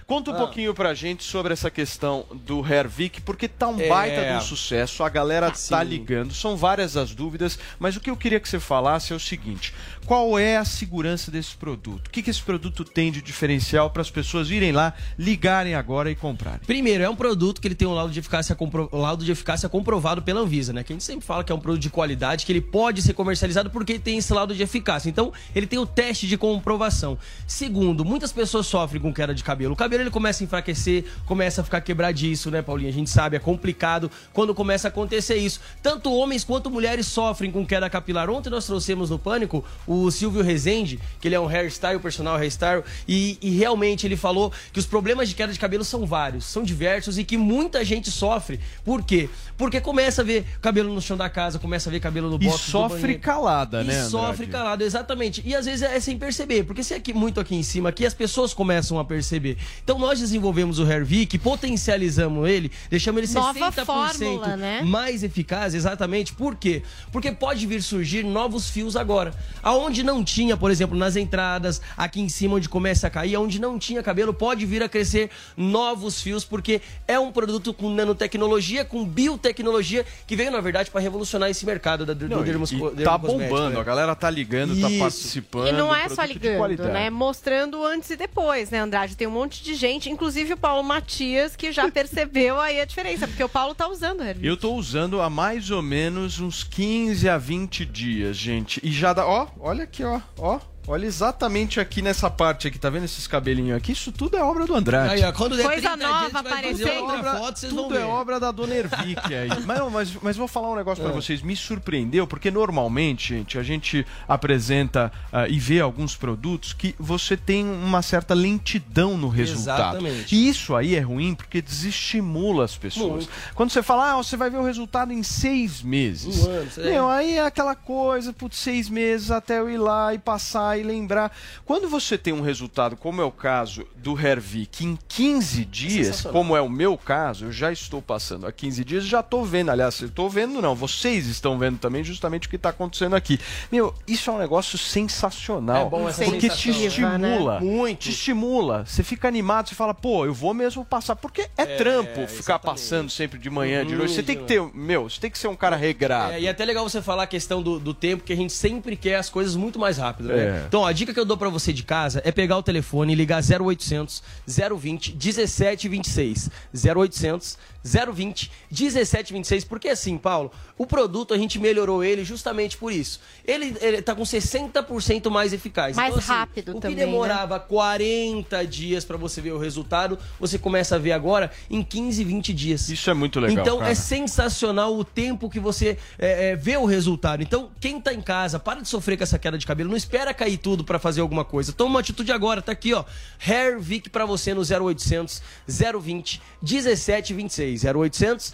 Conta um Ah. pouquinho pra gente sobre essa questão do Hervik, porque tá um É. baita de um sucesso, a galera tá ligando, são várias as dúvidas, mas o que eu queria que você falasse é o seguinte: qual é a segurança desse produto? O que, que esse produto tem de diferencial para as pessoas irem lá, ligarem agora e comprarem? Primeiro, é um produto que ele tem um laudo de eficácia, compro- laudo de eficácia comprovado pela Anvisa, né? Que a gente sempre fala que é um produto de qualidade, que ele pode ser comercializado porque ele tem esse laudo de eficácia. Então, ele tem o teste de comprovação. Segundo, muitas pessoas sofrem com queda de cabelo. O cabelo ele começa a enfraquecer, começa a ficar quebradiço, né, Paulinha? A gente sabe, é complicado quando começa a acontecer isso. Tanto homens quanto mulheres sofrem com queda capilar. Ontem nós trouxemos no Pânico o Silvio Rezende, que ele é um hairstyle, personal hairstyle, e, e realmente ele falou que os problemas de queda de cabelo são vários, são diversos e que muita gente sofre. Por quê? Porque começa a ver cabelo no chão da casa, começa a ver cabelo no E box do sofre calada, E né, Andrade? sofre calado, exatamente. E às vezes é sem perceber, porque se é aqui, muito aqui em cima, aqui as pessoas começam a perceber. Então nós desenvolvemos o Hervik, potencializamos ele, deixamos ele Nova 60% fórmula, né? mais eficaz, exatamente. Por quê? Porque pode vir surgir novos fios agora. Aonde não tinha, por exemplo, nas entradas, aqui em cima onde começa a cair, onde não tinha cabelo, pode vir a crescer novos fios, porque é um produto com nanotecnologia, com biotecnologia, que veio, na verdade, para revolucionar esse mercado da, do Não, e- dermos- e tá dermocosmético, bombando, né? a galera tá ligando, tá Isso. participando. E não é só ligando, né? Mostrando antes e depois, né, Andrade? Tem um monte de gente, inclusive o Paulo Matias, que já percebeu aí a diferença, porque o Paulo tá usando Hervik. Eu tô usando há mais ou menos uns 15 a 20 dias, gente. E já dá. Ó, olha aqui, ó. Ó. Olha exatamente aqui nessa parte aqui, tá vendo esses cabelinhos aqui? Isso tudo é obra do Andrade. Aí, ó, quando der Coisa 30 dias, a nova aparecendo. foto, vocês vão Tudo é ver. obra da Dona Ervic aí. mas, mas, mas vou falar um negócio pra É. vocês. Me surpreendeu, porque normalmente, gente, a gente apresenta ah, e vê alguns produtos que você tem uma certa lentidão no resultado. Exatamente. E isso aí é ruim porque desestimula as pessoas. Muito. Quando você fala, ah, você vai ver o resultado em seis meses. Um ano, sei. Meu, aí é aquela coisa, putz, seis meses até eu ir lá e passar e lembrar. Quando você tem um resultado, como é o caso do Hervik, em 15 dias, sensacional. como é o meu caso, eu já estou passando há 15 dias e já estou vendo. Aliás, eu estou vendo, não, vocês estão vendo também justamente o que está acontecendo aqui. Meu, isso é um negócio sensacional. É bom essa porque te sensação. estimula. Muito. Te estimula. Você fica animado, você fala, pô, eu vou mesmo passar. Porque é, trampo ficar passando sempre de manhã, de Uhum, noite. Você tem que ter, meu, você tem que ser um cara regrado. É, e é até legal você falar a questão do, do tempo, que a gente sempre quer as coisas muito mais rápido, né? É. Então, ó, a dica que eu dou pra você de casa é pegar o telefone e ligar 0800 020 1726. 0800 020 1726. Porque assim, Paulo, o produto a gente melhorou ele justamente por isso. Ele, ele tá com 60% mais eficaz. Mais Então, assim, rápido o também, que demorava 40 dias para você ver o resultado, você começa a ver agora em 15, 20 dias. Isso é muito legal. Então cara. é sensacional o tempo que você é, é, vê o resultado. Então, quem tá em casa, para de sofrer com essa queda de cabelo, não espera cair tudo para fazer alguma coisa. Toma uma atitude agora, tá aqui, ó. Hair Vic para você no 0800 020 1726. 0800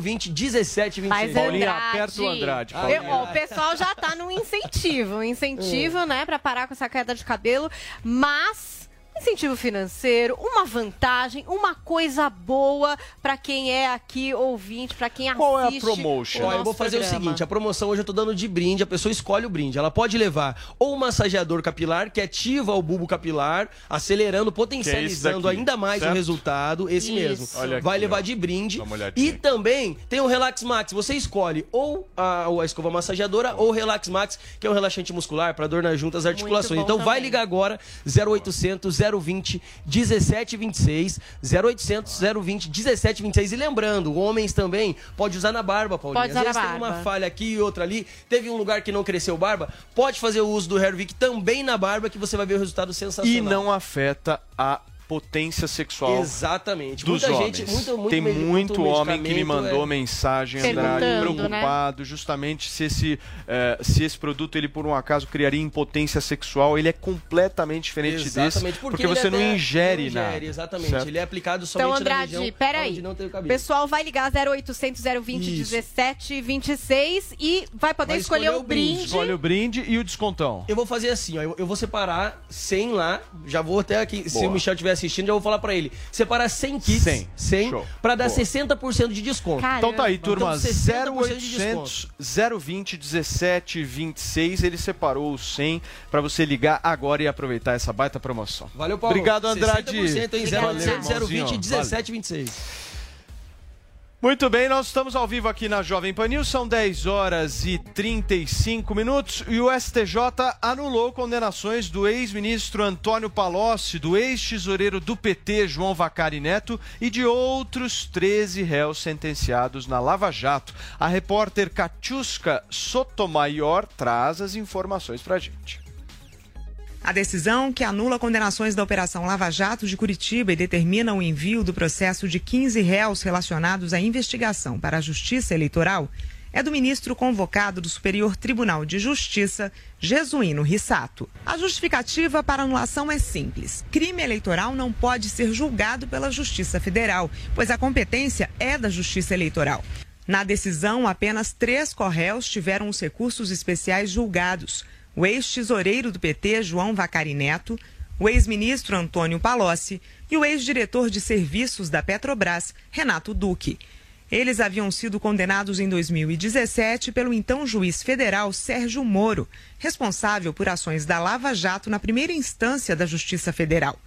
020 1726. Mas Andrade. Eu- ó, o pessoal já tá no incentivo. Incentivo, né, pra parar com essa queda de cabelo. Mas. Incentivo financeiro, uma vantagem, uma coisa boa pra quem é aqui ouvinte, pra quem Qual é a assiste. promotion? o Ó, eu vou fazer o programa. seguinte: a promoção hoje eu tô dando de brinde, a pessoa escolhe o brinde. Ela pode levar ou um massageador capilar, que ativa o bulbo capilar, acelerando, potencializando daqui, ainda mais certo? o resultado. Esse Isso. mesmo. Olha Vai aqui, levar ó. de brinde. E também tem o Relax Max. Você escolhe ou a, ou a escova massageadora ou o Relax Max, que é um relaxante muscular para dor nas juntas articulações. Então vai também. ligar agora 0800 020 1726 0800 020 1726 e lembrando, homens também pode usar na barba, Paulinho. Pode Às usar vezes na tem uma falha aqui e outra ali, teve um lugar que não cresceu barba, pode fazer o uso do Hervik também na barba que você vai ver o resultado sensacional. E não afeta a potência sexual Exatamente. dos Muita homens. gente- muito- muito Tem muito, muito homem que me mandou é. mensagem, Andrade, né? preocupado justamente se esse, eh, se esse produto ele por um acaso criaria impotência sexual. Ele é completamente diferente Exatamente, desse, porque, ele você não ingere, não nada. Exatamente, certo? ele é aplicado somente Então, na Andrade, região peraí. onde não tem o pessoal vai ligar 0800 020 Isso. 17 26 e vai poder Vai escolher, escolher o brinde. brinde. Escolhe o brinde e o descontão. Eu vou fazer assim, ó. Eu, eu vou separar 100 lá. Já vou até aqui. Se Boa. o Michel estiver assistindo, já vou falar pra ele. Separar 100 kits. 100. 100 Show. pra dar Boa. 60% de desconto. Então tá aí, turma. Então, 60% de 0800 020 17 26. Ele separou os 100 pra você ligar agora e aproveitar essa baita promoção. Valeu, Paulo. Obrigado, Andrade. 60%, hein? Valeu, 0800 020 irmãozinho. 17 26. Muito bem, nós estamos ao vivo aqui na Jovem Pan são 10 horas e 35 minutos e o STJ anulou condenações do ex-ministro Antônio Palocci, do ex-tesoureiro do PT João Vacari Neto e de outros 13 réus sentenciados na Lava Jato. A repórter Katiuska Sotomayor traz as informações pra gente. A decisão, que anula condenações da Operação Lava Jato de Curitiba e determina o envio do processo de 15 réus relacionados à investigação para a Justiça Eleitoral, é do ministro convocado do Superior Tribunal de Justiça, Jesuíno Rissato. A justificativa para anulação é simples. Crime eleitoral não pode ser julgado pela Justiça Federal, pois a competência é da Justiça Eleitoral. Na decisão, apenas três corréus tiveram os recursos especiais julgados o ex-tesoureiro do PT, João Vacari Neto, o ex-ministro Antônio Palocci e o ex-diretor de serviços da Petrobras, Renato Duque. Eles haviam sido condenados em 2017 pelo então juiz federal Sérgio Moro, responsável por ações da Lava Jato na primeira instância da Justiça Federal,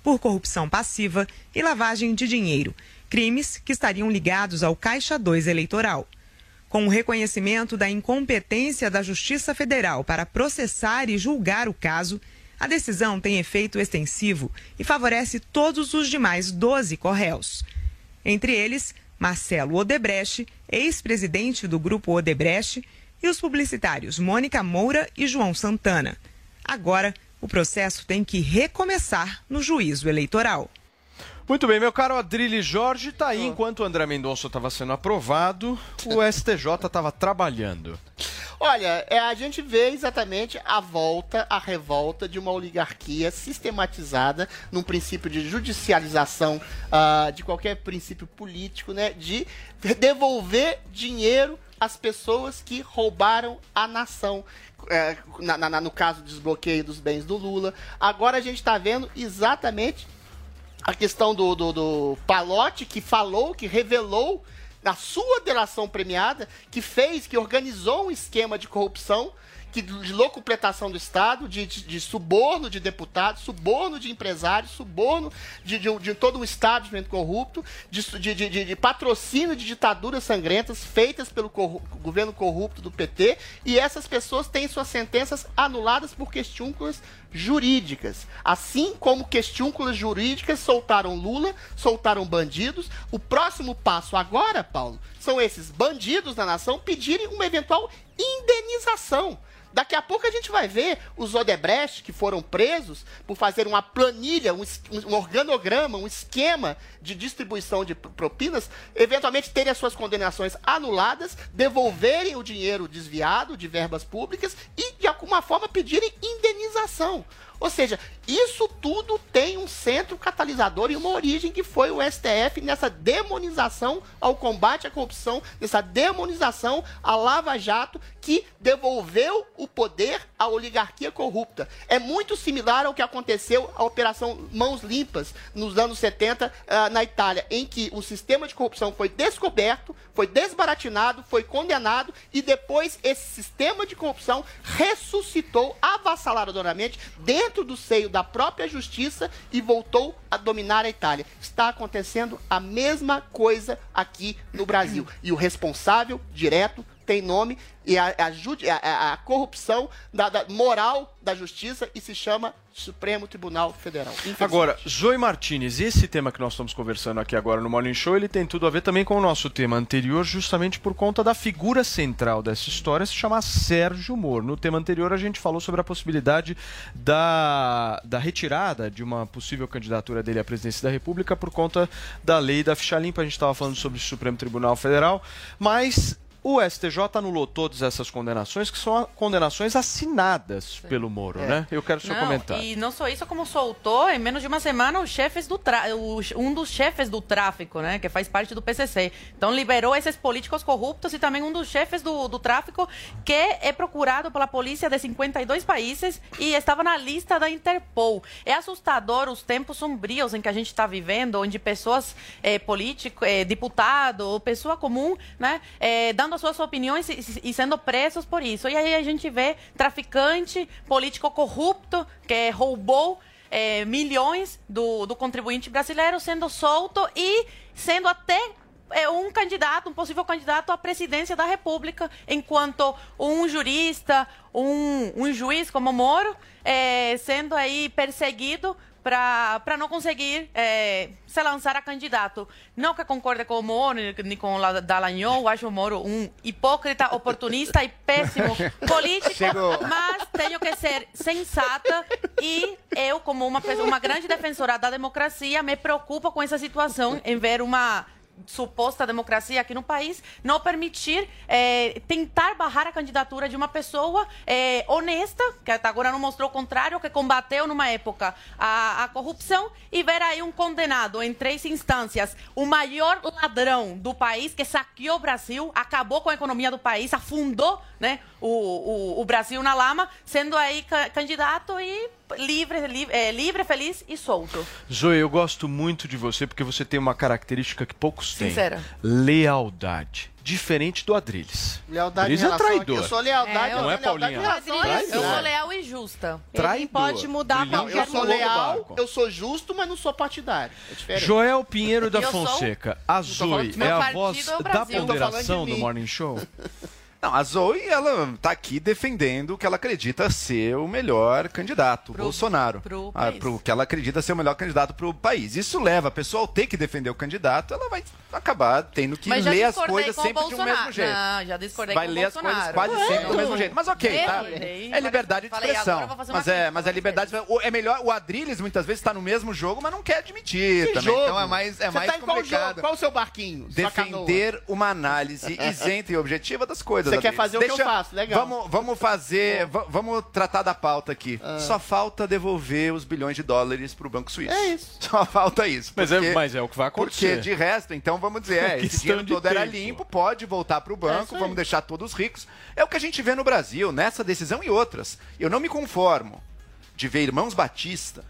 por corrupção passiva e lavagem de dinheiro, crimes que estariam ligados ao Caixa 2 eleitoral. Com o reconhecimento da incompetência da Justiça Federal para processar e julgar o caso, a decisão tem efeito extensivo e favorece todos os demais 12 corréus. Entre eles, Marcelo Odebrecht, ex-presidente do Grupo Odebrecht, e os publicitários Mônica Moura e João Santana. Agora, o processo tem que recomeçar no juízo eleitoral. Muito bem, meu caro Adrilho Jorge, tá aí enquanto o André Mendonça estava sendo aprovado, o STJ estava trabalhando. Olha, é, a gente vê exatamente a volta, a revolta de uma oligarquia sistematizada num princípio de judicialização ah, de qualquer princípio político, né? De devolver dinheiro às pessoas que roubaram a nação. É, na- na- no caso do desbloqueio dos bens do Lula. Agora a gente está vendo exatamente a questão do, do, do Palote, que falou, que revelou na sua delação premiada, que fez, que organizou um esquema de corrupção que, de locupletação do Estado, de, de, de suborno de deputados, suborno de empresários, suborno de, de, de todo um establishment corrupto, de, de, de, de- de patrocínio de ditaduras sangrentas feitas pelo corru- governo corrupto do PT, e essas pessoas têm suas sentenças anuladas por questiúnculas jurídicas. Assim como questiúnculas jurídicas soltaram Lula, soltaram bandidos, o próximo passo agora, Paulo, são esses bandidos da nação pedirem uma eventual indenização. Daqui a pouco a gente vai ver os Odebrecht que foram presos por fazer uma planilha, um, um organograma, um esquema de distribuição de pro- propinas, eventualmente terem as suas condenações anuladas, devolverem o dinheiro desviado de verbas públicas e, de alguma forma, pedirem indenização. Ou seja, isso tudo tem um centro catalisador e uma origem que foi o STF nessa demonização ao combate à corrupção, nessa demonização à Lava Jato que devolveu o poder à oligarquia corrupta. É muito similar ao que aconteceu à Operação Mãos Limpas nos anos 70 ah, na Itália, em que o sistema de corrupção foi descoberto, foi desbaratinado, foi condenado e depois esse sistema de corrupção ressuscitou avassaladoramente dentro do seio da própria justiça e voltou a dominar a Itália. Está acontecendo a mesma coisa aqui no Brasil. E o responsável direto tem nome e a, a a- corrupção da, da moral da justiça e se chama Supremo Tribunal Federal. Agora, Zoe Martinez, esse tema que nós estamos conversando aqui agora no Morning Show, ele tem tudo a ver também com o nosso tema anterior, justamente por conta da figura central dessa história, se chamar Sérgio Moro. No tema anterior, a gente falou sobre a possibilidade da, da retirada de uma possível candidatura dele à presidência da República por conta da lei da ficha limpa. A gente estava falando sobre o Supremo Tribunal Federal, mas o STJ anulou todas essas condenações, que são condenações assinadas pelo Moro, É. né? Eu quero o seu Não, comentário. E não só isso, como soltou em menos de uma semana os chefes do tra- um dos chefes do tráfico, né? Que faz parte do PCC. Então liberou esses políticos corruptos e também um dos chefes do, do tráfico que é procurado pela polícia de 52 países e estava na lista da Interpol. É assustador os tempos sombrios em que a gente está vivendo, onde pessoas eh, políticos, eh, deputado ou pessoa comum, né? eh, dando as suas opiniões e, e sendo presos por isso. E aí a gente vê traficante, político corrupto que roubou eh, milhões do, do contribuinte brasileiro sendo solto e sendo até é um candidato, um possível candidato à presidência da República, enquanto um jurista, um, um juiz como Moro, é, sendo aí perseguido para não conseguir é, se lançar a candidato. Não que concorde com o Moro, nem com o Dallagnol, acho o Moro um hipócrita, oportunista e péssimo político, Chegou. mas tenho que ser sensata e eu, como uma, pessoa- uma grande defensora da democracia, me preocupo com essa situação em ver uma suposta democracia aqui no país, não permitir eh, tentar barrar a candidatura de uma pessoa eh, honesta, que até agora não mostrou o contrário, que combateu numa época a, a corrupção, e ver aí um condenado em três instâncias, o maior ladrão do país, que saqueou o Brasil, acabou com a economia do país, afundou né, o, o, o Brasil na lama, sendo aí ca- candidato e livre, livre, eh, livre, feliz e solto. Zoe, eu gosto muito de você porque você tem uma característica que poucos têm. Sincera. Lealdade. Diferente do Adriles. Lealdade Adriles é traidor. eu sou lealdade, É, eu não é, sou lealdade Paulinha? Eu sou leal e justa. Traidor. pode mudar Brilhante Não, eu qualquer sou no leal, eu sou justo, mas não sou partidário. É diferente. Joel Pinheiro da Eu sou- Fonseca. A Zoe é a voz é o da. Eu ponderação de do. Morning Show? Não, a Zoe, ela tá aqui defendendo o que ela acredita ser o melhor candidato, o Pro- Bolsonaro. pro Ah, pro que ela acredita ser o melhor candidato pro país. Isso leva a pessoa ao ter que defender o candidato, ela vai acabar tendo que ler as coisas sempre de um Bolsonaro. mesmo jeito. Não, já discordei vai com ler as coisas Bolsonaro. quase sempre do mesmo jeito. Mas ok, tá? É liberdade de expressão. uma Mas é, mas é liberdade de expressão. É melhor, o Adrilles muitas vezes está no mesmo jogo, mas não quer admitir Que também. jogo? Então é mais, é Você mais tá em qual complicado. jogo? Qual o seu barquinho? Defender uma análise isenta e objetiva das coisas. Você quer fazer o que eu faço, legal. Vamos, vamos fazer, va- vamos tratar da pauta aqui. Só falta devolver os bilhões de dólares para o Banco Suíço. É isso. Só falta isso. Mas é- mas é o que vai acontecer. Porque de resto, então vamos dizer, é, esse dinheiro todo era tempo. limpo, pode voltar para o banco, isso aí. vamos deixar todos ricos. É o que a gente vê no Brasil, nessa decisão e outras. Eu não me conformo de ver irmãos Batista,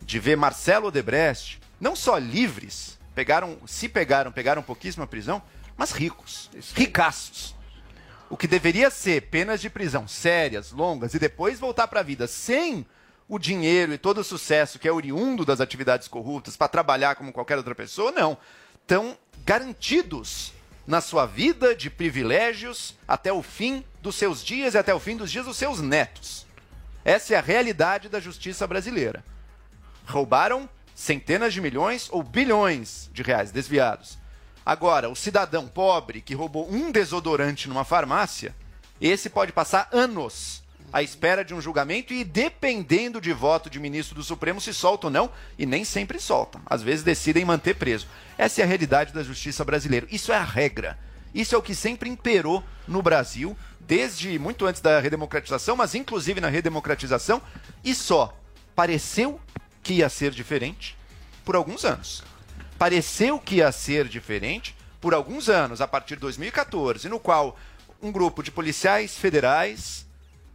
de ver Marcelo Odebrecht, não só livres, pegaram, se pegaram, pegaram pouquíssima prisão, mas ricos, ricaços. O que deveria ser penas de prisão sérias, longas e depois voltar para a vida sem o dinheiro e todo o sucesso que é oriundo das atividades corruptas para trabalhar como qualquer outra pessoa, não. Estão garantidos na sua vida de privilégios até o fim dos seus dias e até o fim dos dias dos seus netos. Essa é a realidade da justiça brasileira. Roubaram centenas de milhões ou bilhões de reais desviados. Agora, o cidadão pobre que roubou um desodorante numa farmácia, esse pode passar anos à espera de um julgamento e, dependendo de voto de ministro do Supremo, se solta ou não, e nem sempre soltam. Às vezes decidem manter preso. Essa é a realidade da justiça brasileira. Isso é a regra. Isso é o que sempre imperou no Brasil, desde muito antes da redemocratização, mas inclusive na redemocratização, e só pareceu que ia ser diferente por alguns anos. Pareceu que ia ser diferente por alguns anos, a partir de 2014, no qual um grupo de policiais federais,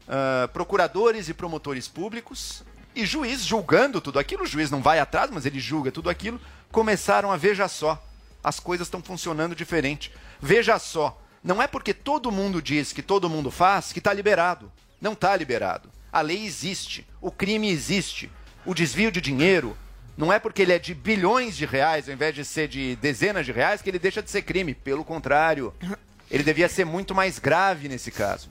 ah, procuradores e promotores públicos e juiz julgando tudo aquilo, o juiz não vai atrás, mas ele julga tudo aquilo, começaram a veja só, as coisas estão funcionando diferente. Veja só, não é porque todo mundo diz que todo mundo faz que está liberado. Não está liberado. A lei existe, o crime existe, o desvio de dinheiro não é porque ele é de bilhões de reais ao invés de ser de dezenas de reais que ele deixa de ser crime. Pelo contrário, ele devia ser muito mais grave nesse caso.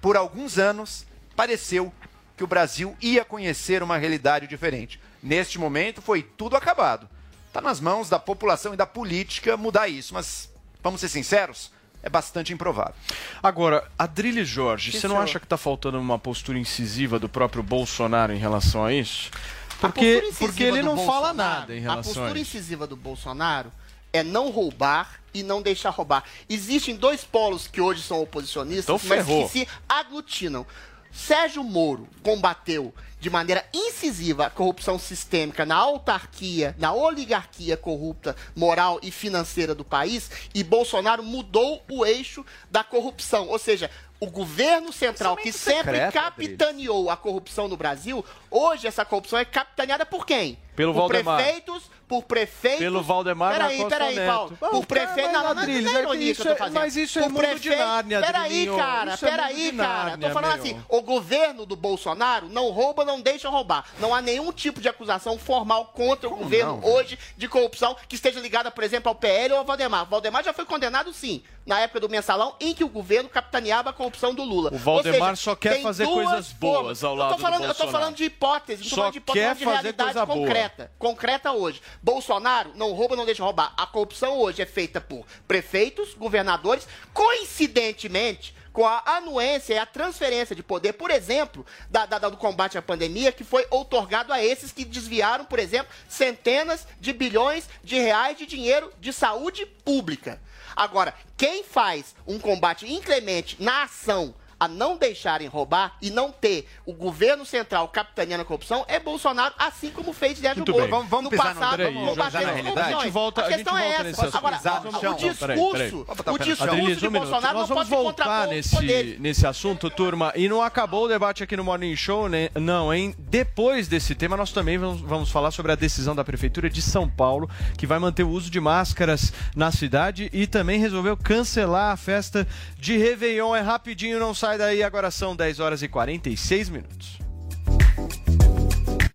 Por alguns anos, pareceu que o Brasil ia conhecer uma realidade diferente. Neste momento, foi tudo acabado. Está nas mãos da população e da política mudar isso, mas vamos ser sinceros, é bastante improvável. Agora, Adrilho Jorge, Sim, você não senhor. acha que está faltando uma postura incisiva do próprio Bolsonaro em relação a isso? A Porque, porque ele não fala Bolsonaro- nada em A relação a postura isso. incisiva do Bolsonaro é não roubar e não deixar roubar. Existem dois polos que hoje são oposicionistas, Então mas que se aglutinam. Sérgio Moro combateu de maneira incisiva a corrupção sistêmica na autarquia, na oligarquia corrupta, moral e financeira do país, e Bolsonaro mudou o eixo da corrupção. Ou seja, o governo central, que sempre secreto, capitaneou a corrupção no Brasil, hoje essa corrupção é capitaneada por quem? Pelo por Valdemar. prefeitos, por prefeitos. Pelo Valdemar Peraí, peraí. Paulo. Por prefeito. mas, Não, não, não, Adriles, não é é que ironia isso que eu tô é- fazendo. mas isso é Por mundo de Nárnia, Peraí, cara, é peraí, de cara. Nárnia, Tô falando meu. assim, o governo do Bolsonaro não rouba, não deixa roubar. Não há nenhum tipo de acusação formal contra o governo não, hoje de corrupção que esteja ligada, por exemplo, ao PL ou ao Valdemar. O Valdemar já foi condenado, sim, na época do mensalão, em que o governo capitaneava a corrupção do Lula. O Valdemar seja, só quer fazer coisas boas ao Eu lado tô do falando, Eu tô Bolsonaro. falando de hipótese, não tô Só falando de hipótese, quer não de fazer realidade coisa boa. concreta concreta hoje. Bolsonaro não rouba, não deixa roubar. A corrupção hoje é feita por prefeitos, governadores, coincidentemente com a anuência e a transferência de poder, por exemplo, da, da- do combate à pandemia, que foi outorgado a esses que desviaram, por exemplo, centenas de bilhões de reais de dinheiro de saúde pública. Agora, quem faz um combate inclemente na ação a não deixarem roubar e não ter o governo central capitaneando a corrupção é Bolsonaro, assim como fez Sérgio Moro. Vamos- vamos no passado, já- já na as corrupções. A gente volta- a a questão volta é essa. Agora, o discurso, Peraí, peraí. o Vamos discurso de um. Bolsonaro Nós não vamos pode voltar nesse, nesse assunto, turma. E não acabou o debate aqui no Morning Show, né? não, hein? Depois desse tema, nós também vamos, vamos falar sobre a decisão da Prefeitura de São Paulo, que vai manter o uso de máscaras na cidade e também resolveu cancelar a festa de Réveillon. É rapidinho, não sai daí. Agora são 10 horas e 46 minutos.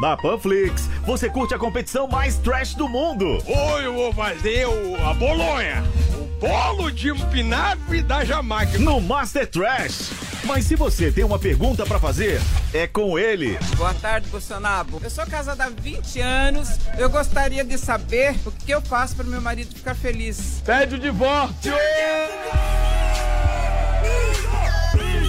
Na Panflix, você curte a competição mais trash do mundo. Hoje eu vou fazer o, a bolonha. O bolo de espinafre da Jamaica. No Master Trash. Mas se você tem uma pergunta pra fazer, é com ele. Boa tarde, Bolsonaro. Eu sou casada há 20 anos. Eu gostaria de saber o que eu faço para meu marido ficar feliz. Pede o divórcio.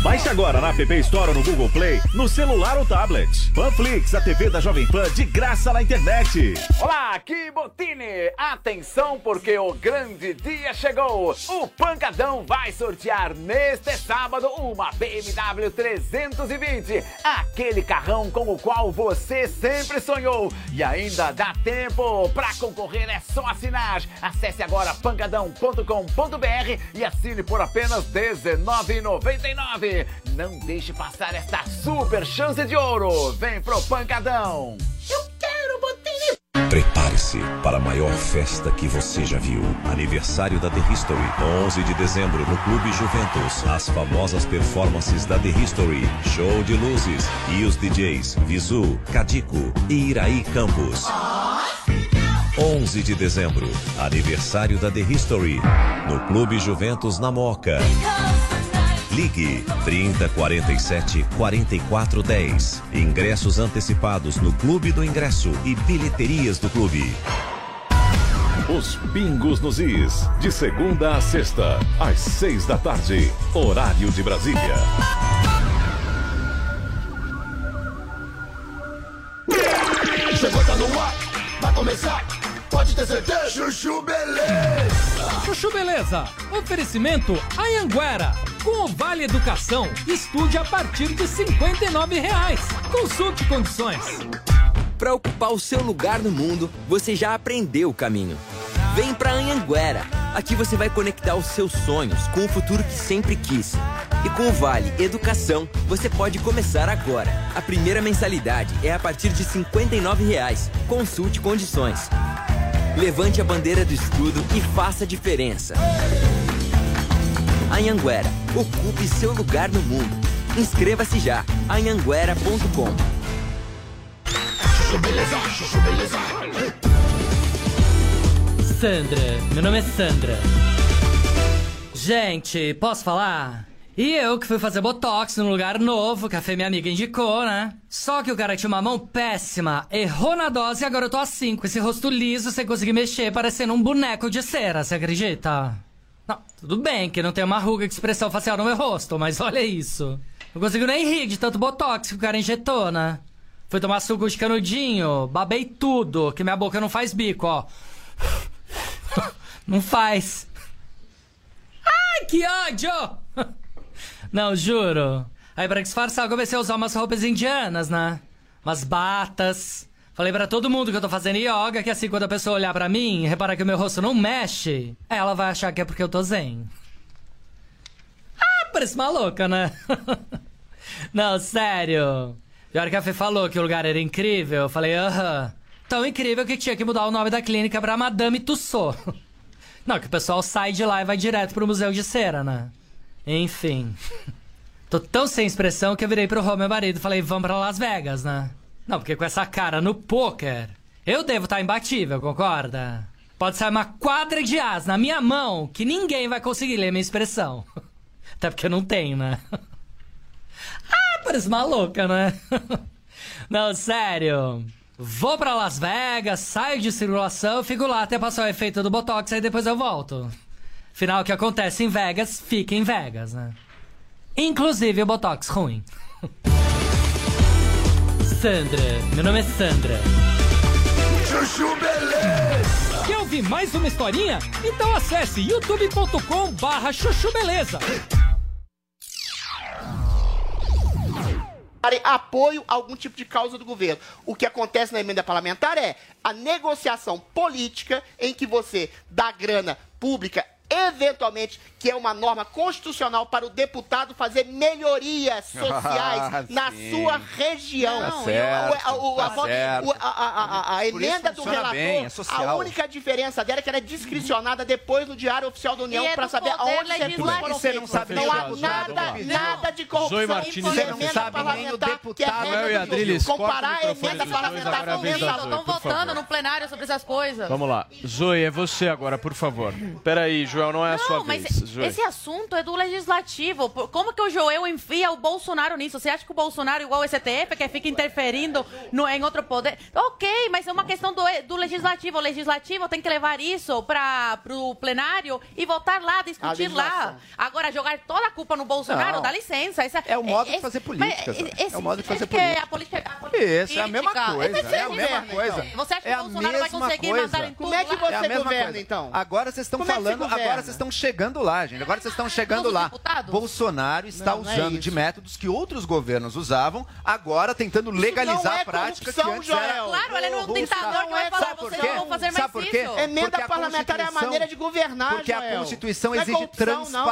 Baixe agora na App Store ou no Google Play, no celular ou tablet. Panflix, a TV da Jovem Pan de graça na internet. Olá, aqui Botini. Atenção porque o grande dia chegou. O Pancadão vai sortear neste sábado uma BMW 320, aquele carrão com o qual você sempre sonhou. E ainda dá tempo para concorrer, é só assinar. Acesse agora pancadão.com.br e assine por apenas R$19,99. Não deixe passar esta super chance de ouro. Vem pro Pancadão. Eu quero Botini. Prepare-se para a maior festa que você já viu. Aniversário da The History, 11 de dezembro no Clube Juventus. As famosas performances da The History, show de luzes e os DJs Visu, Cadico e Iraí Campos. 11 de dezembro, aniversário da The History, no Clube Juventus na Moca. Ligue 30 47 44 10. Ingressos antecipados no Clube do Ingresso e bilheterias do clube. Os Pingos nos Is, de segunda a sexta, às seis da tarde, horário de Brasília. Chegou, tá no ar, vai começar, pode ter certeza. Chuchu Beleza. Chuchu Beleza, oferecimento Anhanguera. Com o Vale Educação, estude a partir de 59 reais. Consulte condições. Para ocupar o seu lugar no mundo, você já aprendeu o caminho. Vem pra Anhanguera. Aqui você vai conectar os seus sonhos com o futuro que sempre quis. E com o Vale Educação, você pode começar agora. A primeira mensalidade é a partir de 59 reais. Consulte condições. Levante a bandeira do estudo e faça a diferença. Anhanguera, ocupe seu lugar no mundo. Inscreva-se já. anhanguera.com. Sandra, meu nome é Sandra. Gente, posso falar? E eu que fui fazer botox num lugar novo que a Fê, minha amiga, indicou, né? Só que o cara tinha uma mão péssima, errou na dose e agora eu tô assim, com esse rosto liso, sem conseguir mexer, parecendo um boneco de cera, você acredita? Não, tudo bem que não tem uma ruga de expressão facial no meu rosto, mas olha isso. Não consigo nem rir de tanto botox que o cara injetou, né? Fui tomar suco de canudinho, babei tudo, que minha boca não faz bico, ó. Não faz. Ai, que ódio! Não, juro. Aí pra disfarçar eu comecei a usar umas roupas indianas, né? Umas batas. Falei pra todo mundo que eu tô fazendo yoga, que assim quando a pessoa olhar pra mim e reparar que o meu rosto não mexe, ela vai achar que é porque eu tô zen. Ah, parece maluca, né? não, sério. E a hora que a Fê falou que o lugar era incrível, eu falei, aham. Tão incrível que tinha que mudar o nome da clínica pra Madame Tussauds. Não, que o pessoal sai de lá e vai direto pro Museu de Cera, né? Enfim. Tô tão sem expressão que eu virei pro Rô, meu marido, e falei, vamos pra Las Vegas, né? Não, porque com essa cara no poker, eu devo estar imbatível, concorda? Pode sair uma quadra de as na minha mão que ninguém vai conseguir ler minha expressão. Até porque eu não tenho, né? Ah, parece maluca, né? Não, sério. Vou pra Las Vegas, saio de circulação, fico lá até passar o efeito do Botox, aí depois eu volto. Final, o que acontece em Vegas, fica em Vegas, né? Inclusive o Botox ruim. Sandra, meu nome é Sandra. Chuchu Beleza. Quer ouvir mais uma historinha? Então acesse youtube.com barra chuchu beleza. apoio a algum tipo de causa do governo. O que acontece na emenda parlamentar é a negociação política em que você dá grana pública eventualmente, que é uma norma constitucional para o deputado fazer melhorias sociais Ah, na sim. sua região. Tá certo, O- o- a, tá certo. o- emenda do relator, bem, é a social. única diferença dela é que ela é discricionada depois no Diário Oficial da União é para do saber aonde legislativo. foram Você não sabe Não há o nada, resultado. nada de corrupção Zoe Martins, em você não emenda sabe nem o parlamentar, que é deputado. e do. Adriles, Comparar a o emenda parlamentar com Zoe, Estão votando no plenário sobre essas coisas. Vamos lá. Zoe, é você agora, por favor. Peraí, Joel, não é a sua Não, mas vez. Zoe. esse assunto é do legislativo. Como que o Joel enfia o Bolsonaro nisso? Você acha que o Bolsonaro é igual o STF, que fica interferindo no, em outro poder? Ok, mas é uma questão do, do legislativo. O legislativo tem que levar isso para o plenário e voltar lá, discutir lá. Agora, jogar toda a culpa no Bolsonaro, Não. dá licença. Essa, É o modo de esse- fazer política, esse- É o modo de fazer que política. A política, a política Isso, é a mesma política- coisa, Esse é a mesma coisa. Você acha que É o a Bolsonaro vai mesma conseguir coisa. mandar em tudo Como é que? É você mesma governa, coisa. então? Agora vocês estão é agora vocês estão chegando lá, gente. Agora vocês estão chegando Todos os lá. deputados? Bolsonaro está Não, não é usando de métodos que outros governos usavam, agora tentando legalizar não é a prática que antes era Joel. Claro, ele não é um ditador que vai falar, Sabe por vocês quê? não vão fazer mais Sabe por quê? isso. Emenda a parlamentar é a Constituição- maneira de governar, Porque a Joel. Constituição Não é exige corrupção, não.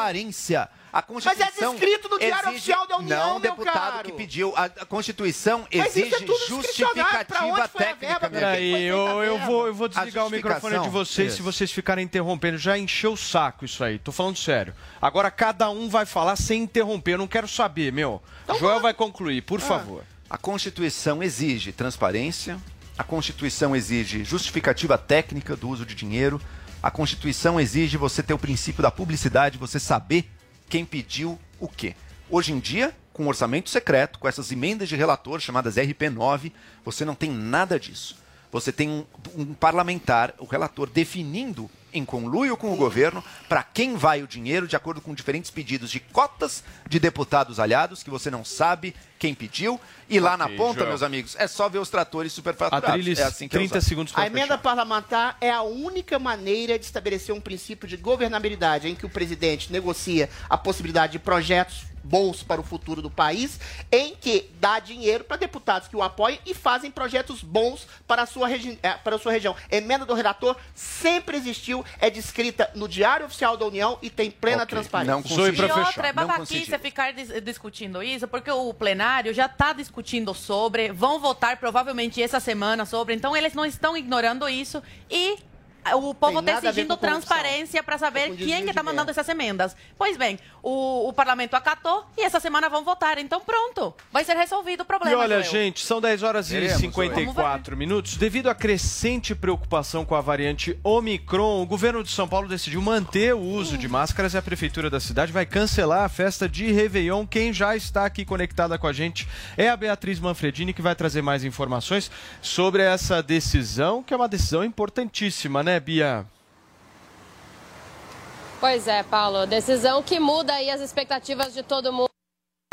A Constituição descrito no Diário exige- Oficial da União, Não, meu deputado caro. que pediu. A, a Constituição Mas é exige onde justificativa técnica. Peraí, eu, eu vou, eu vou desligar o microfone de vocês se Isso. vocês ficarem interrompendo. Já encheu o saco isso aí. Tô falando sério. Agora cada um vai falar sem interromper. Eu não quero saber, meu. Joel vai concluir, por favor. A Constituição exige transparência, a Constituição exige justificativa técnica do uso de dinheiro, a Constituição exige você ter o princípio da publicidade, você saber quem pediu o quê. Hoje em dia, com orçamento secreto, com essas emendas de relator chamadas RP9, você não tem nada disso. Você tem um, um parlamentar, o relator, definindo em conluio com o governo para quem vai o dinheiro de acordo com diferentes pedidos de cotas de deputados aliados que você não sabe quem pediu. E lá na Ok, ponta, Joel. meus amigos, é só ver os tratores superfaturados. É assim que é 30 usado. segundos A para emenda fechar. parlamentar é a única maneira de estabelecer um princípio de governabilidade em que o presidente negocia a possibilidade de projetos bons para o futuro do país, em que dá dinheiro para deputados que o apoiam e fazem projetos bons para a sua, regi eh, para a sua região. Emenda do relator sempre existiu, é descrita no Diário Oficial da União e tem plena Ok, transparência. não consegui. E outra, fechar. é Não babaquice ficar dis- discutindo isso, porque o plenário já está discutindo sobre, vão votar provavelmente essa semana sobre, então eles não estão ignorando isso e o povo está exigindo transparência para É saber com quem desvio que está mandando verba. essas emendas. Pois bem, o, o parlamento acatou e essa semana vão votar, então pronto, vai ser resolvido o E problema. olha, Joel. gente, são 10 horas e Queremos, 54 minutos. Devido à crescente preocupação com a variante Omicron, o governo de São Paulo decidiu manter o uso de máscaras e a prefeitura da cidade vai cancelar a festa de Réveillon. Quem já está aqui conectada com a gente é a Beatriz Manfredini, que vai trazer mais informações sobre essa decisão, que é uma decisão importantíssima, né, Bia? Pois é, Paulo. Decisão que muda aí as expectativas de todo mundo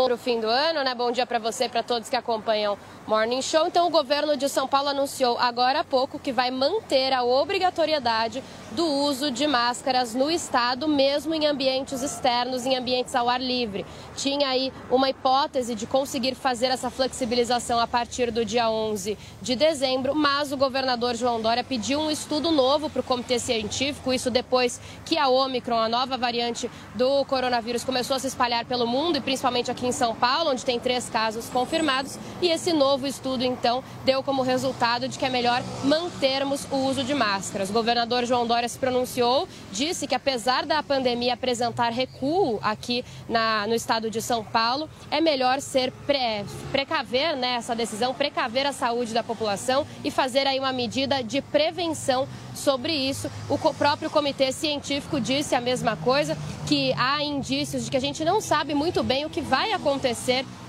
o fim do ano, né? Bom dia para você, para todos que acompanham Morning Show. Então, o governo de São Paulo anunciou agora há pouco que vai manter a obrigatoriedade do uso de máscaras no estado, mesmo em ambientes externos, em ambientes ao ar livre. Tinha aí uma hipótese de conseguir fazer essa flexibilização a partir do dia 11 de dezembro, mas o governador João Dória pediu um estudo novo para o comitê científico, isso depois que a Omicron, a nova variante do coronavírus, começou a se espalhar pelo mundo e principalmente aqui em São Paulo, onde tem três casos confirmados. E esse novo estudo, então, deu como resultado de que é melhor mantermos o uso de máscaras. O governador João Dória se pronunciou, disse que apesar da pandemia apresentar recuo aqui na, no estado de São Paulo, é melhor ser pre, precaver né, essa decisão, precaver a saúde da população e fazer aí uma medida de prevenção sobre isso. O próprio comitê científico disse a mesma coisa, que há indícios de que a gente não sabe muito bem o que vai acontecer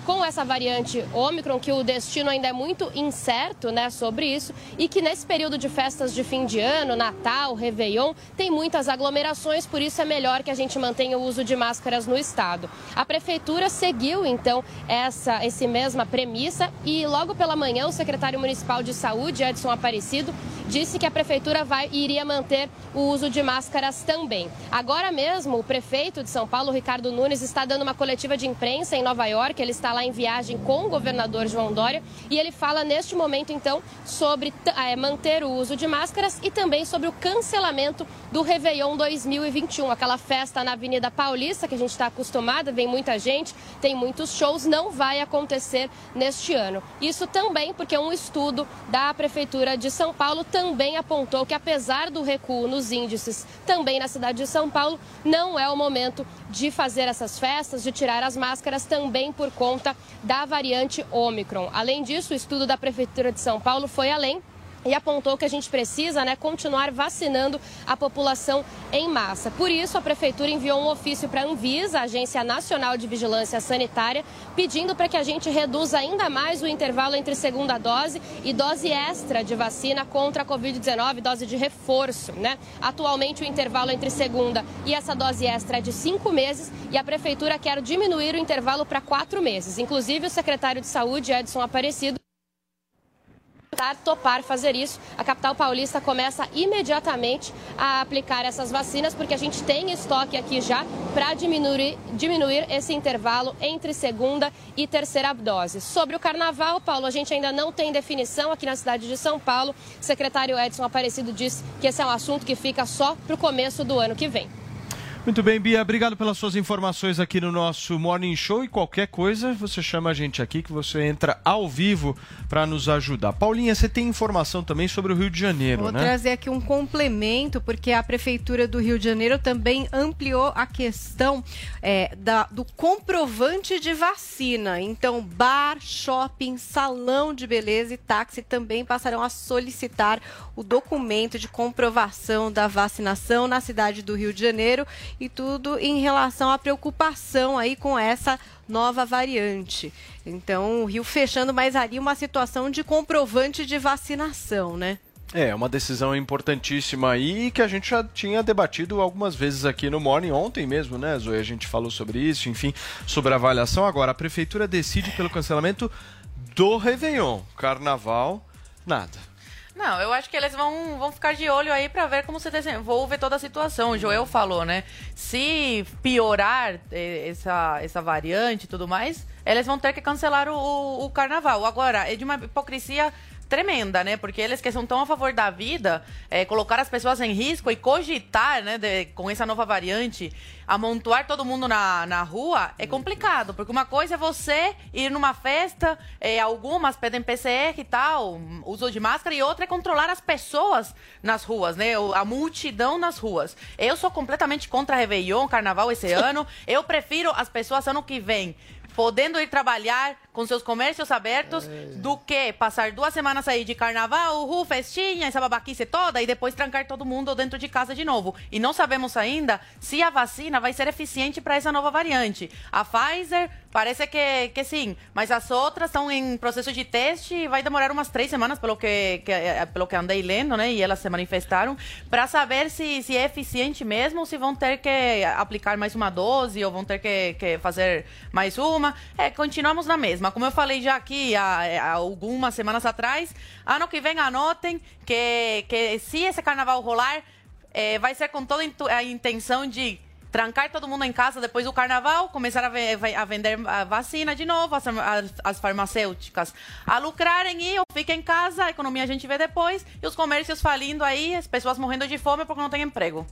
com essa variante Ômicron, que o destino ainda é muito incerto né, sobre isso, e que nesse período de festas de fim de ano, Natal, Réveillon, tem muitas aglomerações, por isso é melhor que a gente mantenha o uso de máscaras no estado. A prefeitura seguiu, então, essa esse mesma premissa e logo pela manhã o secretário municipal de saúde, Edson Aparecido, disse que a prefeitura vai, iria manter o uso de máscaras também. Agora mesmo, o prefeito de São Paulo, Ricardo Nunes, está dando uma coletiva de imprensa em Nova York. Ele está lá em viagem com o governador João Dória e ele fala neste momento, então, sobre eh, manter o uso de máscaras e também sobre o cancelamento do Réveillon 2021, aquela festa na Avenida Paulista que a gente está acostumada, vem muita gente, tem muitos shows, não vai acontecer neste ano. Isso também porque um estudo da Prefeitura de São Paulo também apontou que, apesar do recuo nos índices também na cidade de São Paulo, não é o momento de fazer essas festas, de tirar as máscaras também por conta da variante Ômicron. Além disso, o estudo da Prefeitura de São Paulo foi além e apontou que a gente precisa né, continuar vacinando a população em massa. Por isso, a Prefeitura enviou um ofício para a Anvisa, a Agência Nacional de Vigilância Sanitária, pedindo para que a gente reduza ainda mais o intervalo entre segunda dose e dose extra de vacina contra a Covid-19, dose de reforço. Né? Atualmente, o intervalo entre segunda e essa dose extra é de cinco meses e a Prefeitura quer diminuir o intervalo para quatro meses. Inclusive, o secretário de Saúde, Edson Aparecido, topar fazer isso, a capital paulista começa imediatamente a aplicar essas vacinas, porque a gente tem estoque aqui já para diminuir, diminuir esse intervalo entre segunda e terceira dose. Sobre o carnaval, Paulo, a gente ainda não tem definição aqui na cidade de São Paulo. O secretário Edson Aparecido disse que esse é um assunto que fica só para o começo do ano que vem. Muito bem, Bia, obrigado pelas suas informações aqui no nosso Morning Show e qualquer coisa você chama a gente aqui que você entra ao vivo para nos ajudar. Paulinha, você tem informação também sobre o Rio de Janeiro, Vou né? trazer aqui um complemento, porque a Prefeitura do Rio de Janeiro também ampliou a questão é, da- do comprovante de vacina. Então, bar, shopping, salão de beleza e táxi também passarão a solicitar o documento de comprovação da vacinação na cidade do Rio de Janeiro e tudo em relação à preocupação aí com essa nova variante. Então, o Rio fechando mais ali uma situação de comprovante de vacinação, né? É, uma decisão importantíssima aí que a gente já tinha debatido algumas vezes aqui no Morning ontem mesmo, né, Zoe? A gente falou sobre isso, enfim, sobre a avaliação. Agora, a prefeitura decide pelo cancelamento do Réveillon. Carnaval, nada. Não, eu acho que eles vão, vão ficar de olho aí pra ver como se desenvolve toda a situação. O Joel falou, né? Se piorar eh, essa, essa variante e tudo mais, eles vão ter que cancelar o, o, o carnaval. Agora, é de uma hipocrisia tremenda, né? Porque eles que são tão a favor da vida, eh, colocar as pessoas em risco e cogitar, né, de- com essa nova variante, amontoar todo mundo na, na rua é complicado. Porque uma coisa é você ir numa festa, eh, algumas pedem PCR e tal, uso de máscara, e outra é controlar as pessoas nas ruas, né? A multidão nas ruas. Eu sou completamente contra Réveillon, Carnaval esse ano. Eu prefiro as pessoas ano que vem podendo ir trabalhar com seus comércios abertos do que passar duas semanas aí de carnaval, uhul, festinha, essa babaquice toda e depois trancar todo mundo dentro de casa de novo. E não sabemos ainda se a vacina vai ser eficiente para essa nova variante. A Pfizer parece que, que sim, mas as outras estão em processo de teste e vai demorar umas três semanas, pelo que, que- eh, pelo que andei lendo, né? E elas se manifestaram, para saber se, se é eficiente mesmo ou se vão ter que aplicar mais uma dose ou vão ter que, que fazer mais uma. É, continuamos na mesma. Como eu falei já aqui há, há algumas semanas atrás, ano que vem anotem que, que se esse carnaval rolar, eh, vai ser com toda a intenção de trancar todo mundo em casa depois do carnaval, começar a, a vender a vacina de novo, as- as farmacêuticas a lucrarem e eu fico em casa, a economia a gente vê depois, e os comércios falindo aí, as pessoas morrendo de fome porque não tem emprego.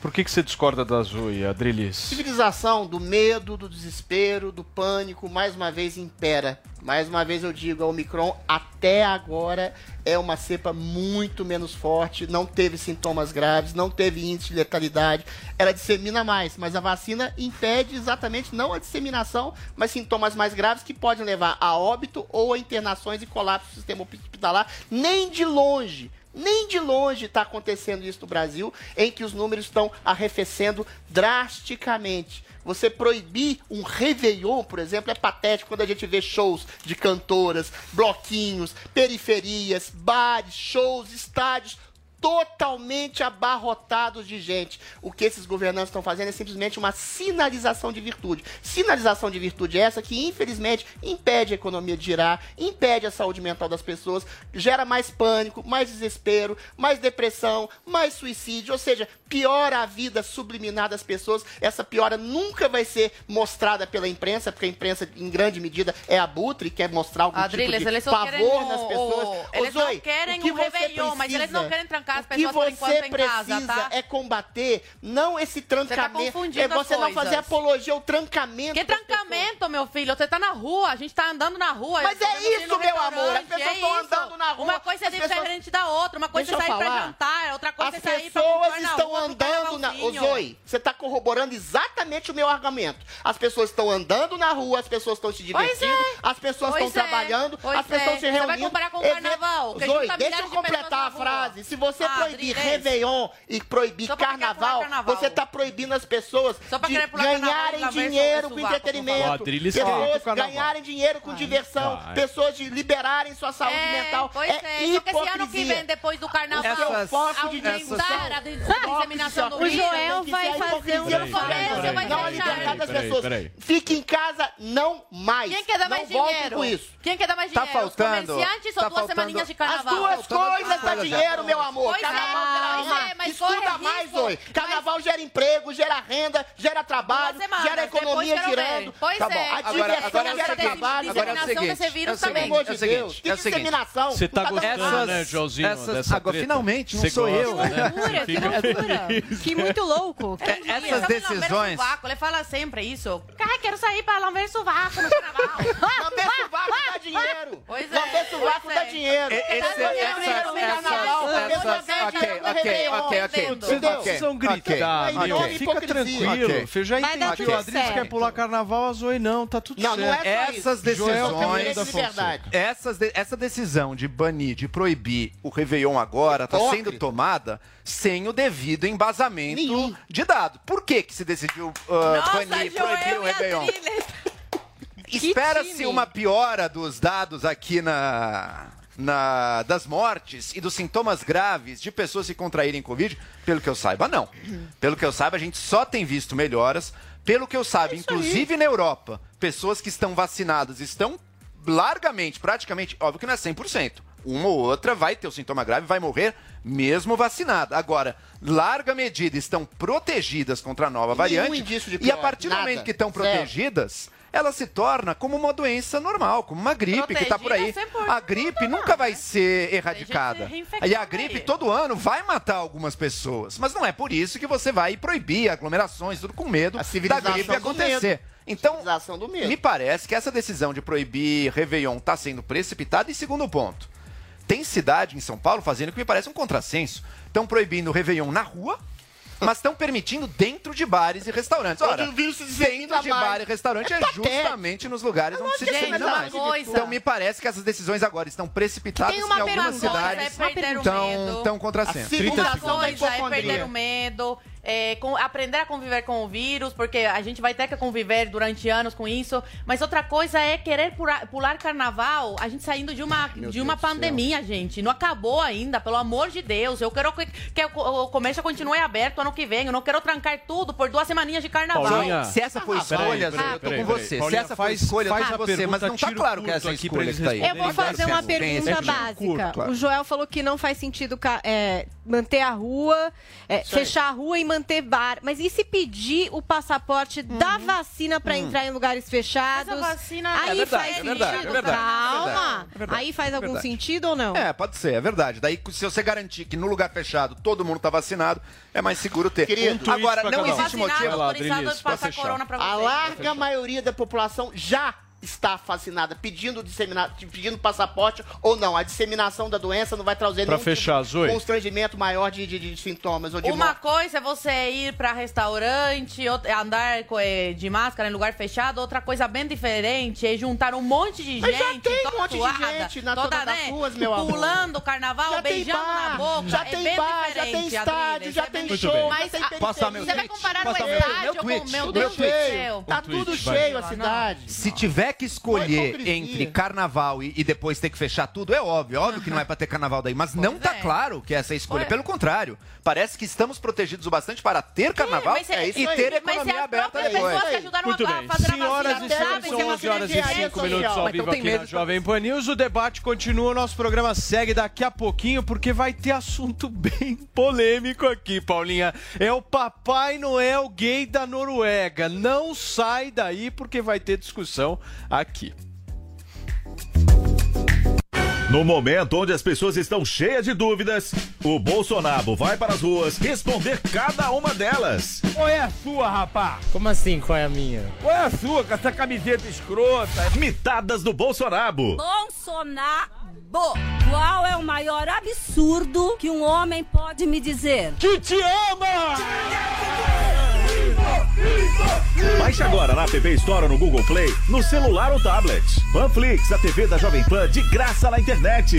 Por que, que você discorda da Zoe, Adrilis? Civilização do medo, do desespero, do pânico, mais uma vez impera. Mais uma vez eu digo, a Omicron até agora é uma cepa muito menos forte, não teve sintomas graves, não teve índice de letalidade, ela dissemina mais, mas a vacina impede exatamente não a disseminação, mas sintomas mais graves que podem levar a óbito ou a internações e colapso do sistema hospitalar, nem de longe. Nem de longe está acontecendo isso no Brasil, em que os números estão arrefecendo drasticamente. Você proibir um Réveillon, por exemplo, é patético quando a gente vê shows de cantoras, bloquinhos, periferias, bares, shows, estádios totalmente abarrotados de gente. O que esses governantes estão fazendo é simplesmente uma sinalização de virtude. Sinalização de virtude essa que, infelizmente, impede a economia de girar, impede a saúde mental das pessoas, gera mais pânico, mais desespero, mais depressão, mais suicídio, ou seja, piora a vida subliminar das pessoas. Essa piora nunca vai ser mostrada pela imprensa, porque a imprensa, em grande medida, é abutre, e quer mostrar algum Adriles, tipo de pavor nas pessoas. Eles não querem o que um precisa, mas eles não querem trancar as pessoas O que você tá? precisa é combater, não esse trancamento. Você tá é você não fazer apologia ao trancamento. Que trancamento, meu filho? Você tá na rua, a gente tá andando na rua. Mas é isso, meu amor. As pessoas estão é andando na rua. Uma coisa é diferente pessoas... da outra. Uma coisa Deixa é sair pra jantar, outra coisa as é sair pra As pessoas estão andando na. Ô, Zoe, você está corroborando exatamente o meu argumento. As pessoas estão andando na rua, as pessoas estão se é. divertindo, é. as pessoas estão é. trabalhando, pois as pessoas é. se reunindo. Você vai comparar com o carnaval? Zoe, tá deixa eu completar a frase. Se você ah, proibir Adri, Réveillon e proibir carnaval, carnaval, você está proibindo as pessoas de ganharem dinheiro com entretenimento. Pessoas ganharem dinheiro com diversão. Pessoas de liberarem sua saúde é, mental. É, é. hipocrisia. Porque esse ano que vem, depois do carnaval, o foco de contaminação no O Joel vai fazer um Começa, vai Não alimentar as pessoas. Fique em casa, não mais. Quem quer dar mais dinheiro? com isso. Quem quer dar mais tá dinheiro? Tá faltando. Os comerciantes ou tá duas semaninhas de carnaval? As duas coisas dá dinheiro, meu amor. É, é, Escuta mais, oi. Carnaval gera emprego, gera renda, gera trabalho, gera economia girando. Pois tá é. A diversão é gera trabalho. Agora é o seguinte. É o seguinte. É o seguinte. Você tá gostando, né, Joãozinho? Agora, finalmente, não sou eu. Que loucura, que isso. Que muito louco. É, essas decisões. Sovaco, ele fala sempre isso. Cara, quero sair pra lamber sovaco no carnaval. lamber sovaco dá dinheiro. Pois é. Lamber sovaco dá dinheiro. Esse, ok, ok, ok. Vocês não precisam gritar, Fica tranquilo. Você já entendeu. A Adriana quer pular carnaval, a Zoe não. Tá tudo certo. Essas decisões. Essa decisão de banir, de proibir o Réveillon agora, tá sendo tomada sem o devido embasamento Nenhum. de dado. Por que, que se decidiu uh, Nossa, banir, proibir o Réveillon? Espera-se uma piora dos dados aqui na, na, das mortes e dos sintomas graves de pessoas se contraírem Covid? Pelo que eu saiba, não. Pelo que eu saiba, a gente só tem visto melhoras. Pelo que eu saiba, é inclusive aí. na Europa, pessoas que estão vacinadas estão largamente, praticamente, óbvio que não é 100%, uma ou outra vai ter o sintoma grave, vai morrer mesmo vacinada. Agora, larga medida estão protegidas contra a nova e variante. Pior, e a partir do momento que estão protegidas, ela se torna como uma doença normal, como uma gripe tá Protegida, que está por aí. A gripe nunca não, vai né? ser erradicada. E a gripe todo ano vai matar algumas pessoas. Mas não é por isso que você vai proibir aglomerações, tudo com medo da gripe acontecer. Então, me parece que essa decisão de proibir Réveillon está sendo precipitada. E segundo ponto, tem cidade em São Paulo fazendo o que me parece um contrassenso. Estão proibindo o Réveillon na rua, mas estão permitindo dentro de bares e restaurantes. Ora, dentro de bar e restaurante é, é justamente nos lugares onde se dissemina mais. Coisa. Então me parece que essas decisões agora estão precipitadas em algumas cidades. então é estão, contrassenso. A segunda coisa é perder o medo, é, com, aprender a conviver com o vírus, porque a gente vai ter que conviver durante anos com isso. Mas outra coisa é querer pular, pular carnaval, a gente saindo de uma, Ai, de uma pandemia, gente. Não acabou ainda, pelo amor de Deus. Eu quero que, que o comércio continue aberto ano que vem. Eu não quero trancar tudo por duas semaninhas de carnaval. Paulinha, se essa foi ah, escolha, peraí, peraí, eu tô com você. Paulinha, se essa foi escolha, faz, tô com você, mas não tá claro que é essa escolha que tá aí. Eu vou fazer uma pergunta básica. O Joel falou que não faz sentido é, manter a rua, é, fechar a rua e manter bar. Mas e se pedir o passaporte uhum. da vacina para uhum. entrar em lugares fechados? a vacina aí é verdade, faz é verdade, é sentido. É verdade, Calma. É verdade, aí faz é algum sentido ou não? É, pode ser, é verdade. Daí se você garantir que no lugar fechado todo mundo está vacinado, é mais seguro ter. Um agora não existe motivo. Vacinado, a para. A larga maioria da população já está fascinada, pedindo, pedindo passaporte ou não. A disseminação da doença não vai trazer pra nenhum fechar, tipo de constrangimento maior de, de, de sintomas. Ou de Uma coisa é você ir para restaurante, andar eh, de máscara em lugar fechado, outra coisa bem diferente é juntar um monte de Mas gente. Já tem um monte de gente na toda, toda né, ruas, meu amor. Pulando carnaval, já beijando bar, na boca. Já é tem bar, já tem estádio, é já, tem show. Mas, tem show. Passa meu você vai comparar o estádio meu com o meu Deus do céu. Tá tudo cheio a cidade. Se tiver tiver que escolher entre carnaval e, e, depois ter que fechar tudo, é óbvio, é óbvio que não é para ter carnaval daí, mas pois não está claro que é essa é a escolha. Pelo contrário, parece que estamos protegidos o bastante para ter carnaval é, é e ter economia aberta aí. Mas aberta ajudaram Muito a, bem. A Senhoras e senhores, são 11 horas e 5 minutos ao então vivo aqui na Jovem Pan News. O debate continua, o nosso programa segue daqui a pouquinho, porque vai ter assunto bem polêmico aqui, Paulinha. É o Papai Noel gay da Noruega. Não sai daí, porque vai ter discussão aqui. No momento onde as pessoas estão cheias de dúvidas, o Bolsonaro vai para as ruas responder cada uma delas. Qual é a sua, rapá? Como assim, qual é a minha? Qual é a sua, com essa camiseta escrota? Mitadas do Bolsonaro. Bolsonaro. Qual é o maior absurdo que um homem pode me dizer? Que te ama! Baixe agora na TV Store no Google Play, no celular ou tablet. Panflix, a TV da Jovem Pan de graça na internet.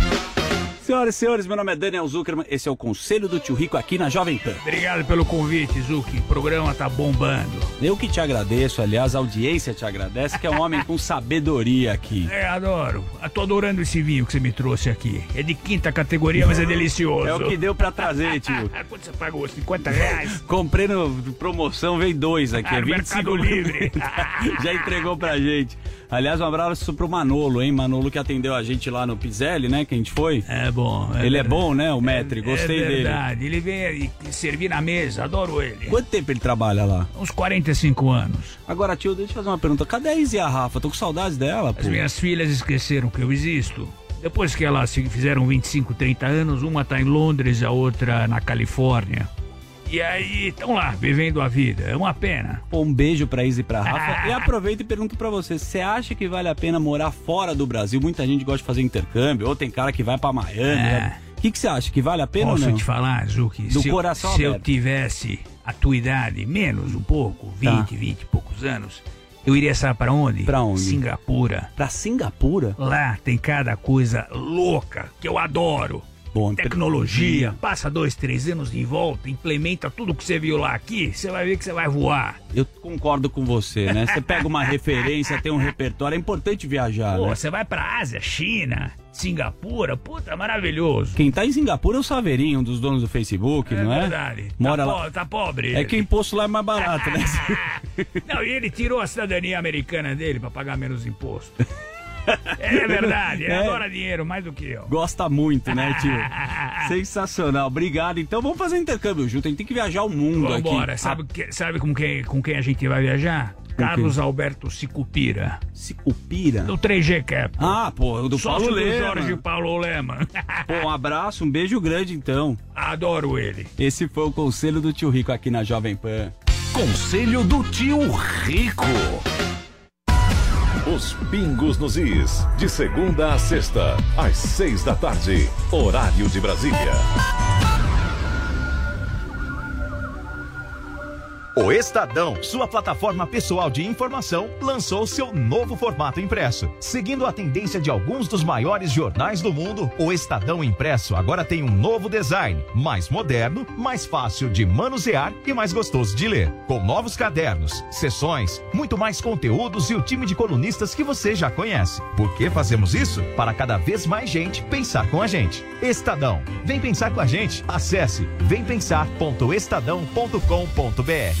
Senhoras e senhores, meu nome é Daniel Zuckerman, esse é o Conselho do Tio Rico aqui na Jovem Pan. Obrigado pelo convite, Zuki. O programa tá bombando. Eu que te agradeço, aliás, a audiência te agradece, que é um homem com sabedoria aqui. É, adoro. Eu tô adorando esse vinho que você me trouxe aqui. É de quinta categoria, mas é delicioso. É o que deu pra trazer, tio. Quanto você pagou? 50 reais? Comprei no promoção, veio dois aqui, Ah, é no 25 Mercado Livre. Já entregou pra gente. Aliás, um abraço pro Manolo, hein? Manolo que atendeu a gente lá no Pizelli, né? Que a gente foi. É bom. é ele é verdade. bom, né? O Metri, gostei é dele. verdade. Ele vem servir na mesa, adoro ele. Quanto tempo ele trabalha lá? Uns 45 anos. Agora, tio, deixa eu fazer uma pergunta. Cadê a Izzy e a Rafa? Tô com saudades dela, pô. As minhas filhas esqueceram que eu existo. Depois que elas se fizeram 25, 30 anos, uma tá em Londres, a outra na Califórnia. E aí, estão lá, vivendo a vida. É uma pena. Pô, um beijo pra Izzy e pra Rafa. E aproveito e pergunto pra você, você acha que vale a pena morar fora do Brasil? Muita gente gosta de fazer intercâmbio, ou tem cara que vai pra Miami. É. né? O que, que você acha? Que vale a pena Posso ou não? te falar, Zuki? Do se eu- coração Se eu tivesse a tua idade, menos um pouco, 20, Tá. 20 e poucos anos, eu iria, sabe pra onde? Pra onde? Singapura. Pra Singapura? Lá tem cada coisa louca que eu adoro. Bom, Tecnologia, passa dois, três anos de volta, implementa tudo que você viu lá aqui, você vai ver que você vai voar. Eu concordo com você, né? Você pega uma referência, tem um repertório, é importante viajar, Pô, né? você vai pra Ásia, China, Singapura, puta, maravilhoso. Quem tá em Singapura é o Saveirinho, um dos donos do Facebook, É não é? verdade. Mora tá, lá. po- tá pobre. É que o imposto lá é mais barato, né? Não, e ele tirou a cidadania americana dele pra pagar menos imposto. É verdade, ele É. adora dinheiro mais do que eu. Gosta muito, né, tio? Sensacional. Obrigado. Então vamos fazer intercâmbio junto. A gente tem que viajar o mundo Vambora, aqui. sabe, que- sabe com, quem, com quem a gente vai viajar? Carlos Alberto Sicupira. Sicupira? Do 3G Cap. Ah, pô, do Sócio Paulo do Lema. Jorge Paulo Lema. Pô, um abraço, um beijo grande então. Adoro ele. Esse foi o conselho do tio Rico aqui na Jovem Pan. Conselho do Tio Rico. Os pingos nos is, de segunda a sexta, às seis da tarde, horário de Brasília. O Estadão, sua plataforma pessoal de informação, lançou seu novo formato impresso. Seguindo a tendência de alguns dos maiores jornais do mundo, o Estadão Impresso agora tem um novo design, mais moderno, mais fácil de manusear e mais gostoso de ler. Com novos cadernos, sessões, muito mais conteúdos e o time de colunistas que você já conhece. Por que fazemos isso? Para cada vez mais gente pensar com a gente. Estadão, vem pensar com a gente. Acesse vempensar.estadão.com.br.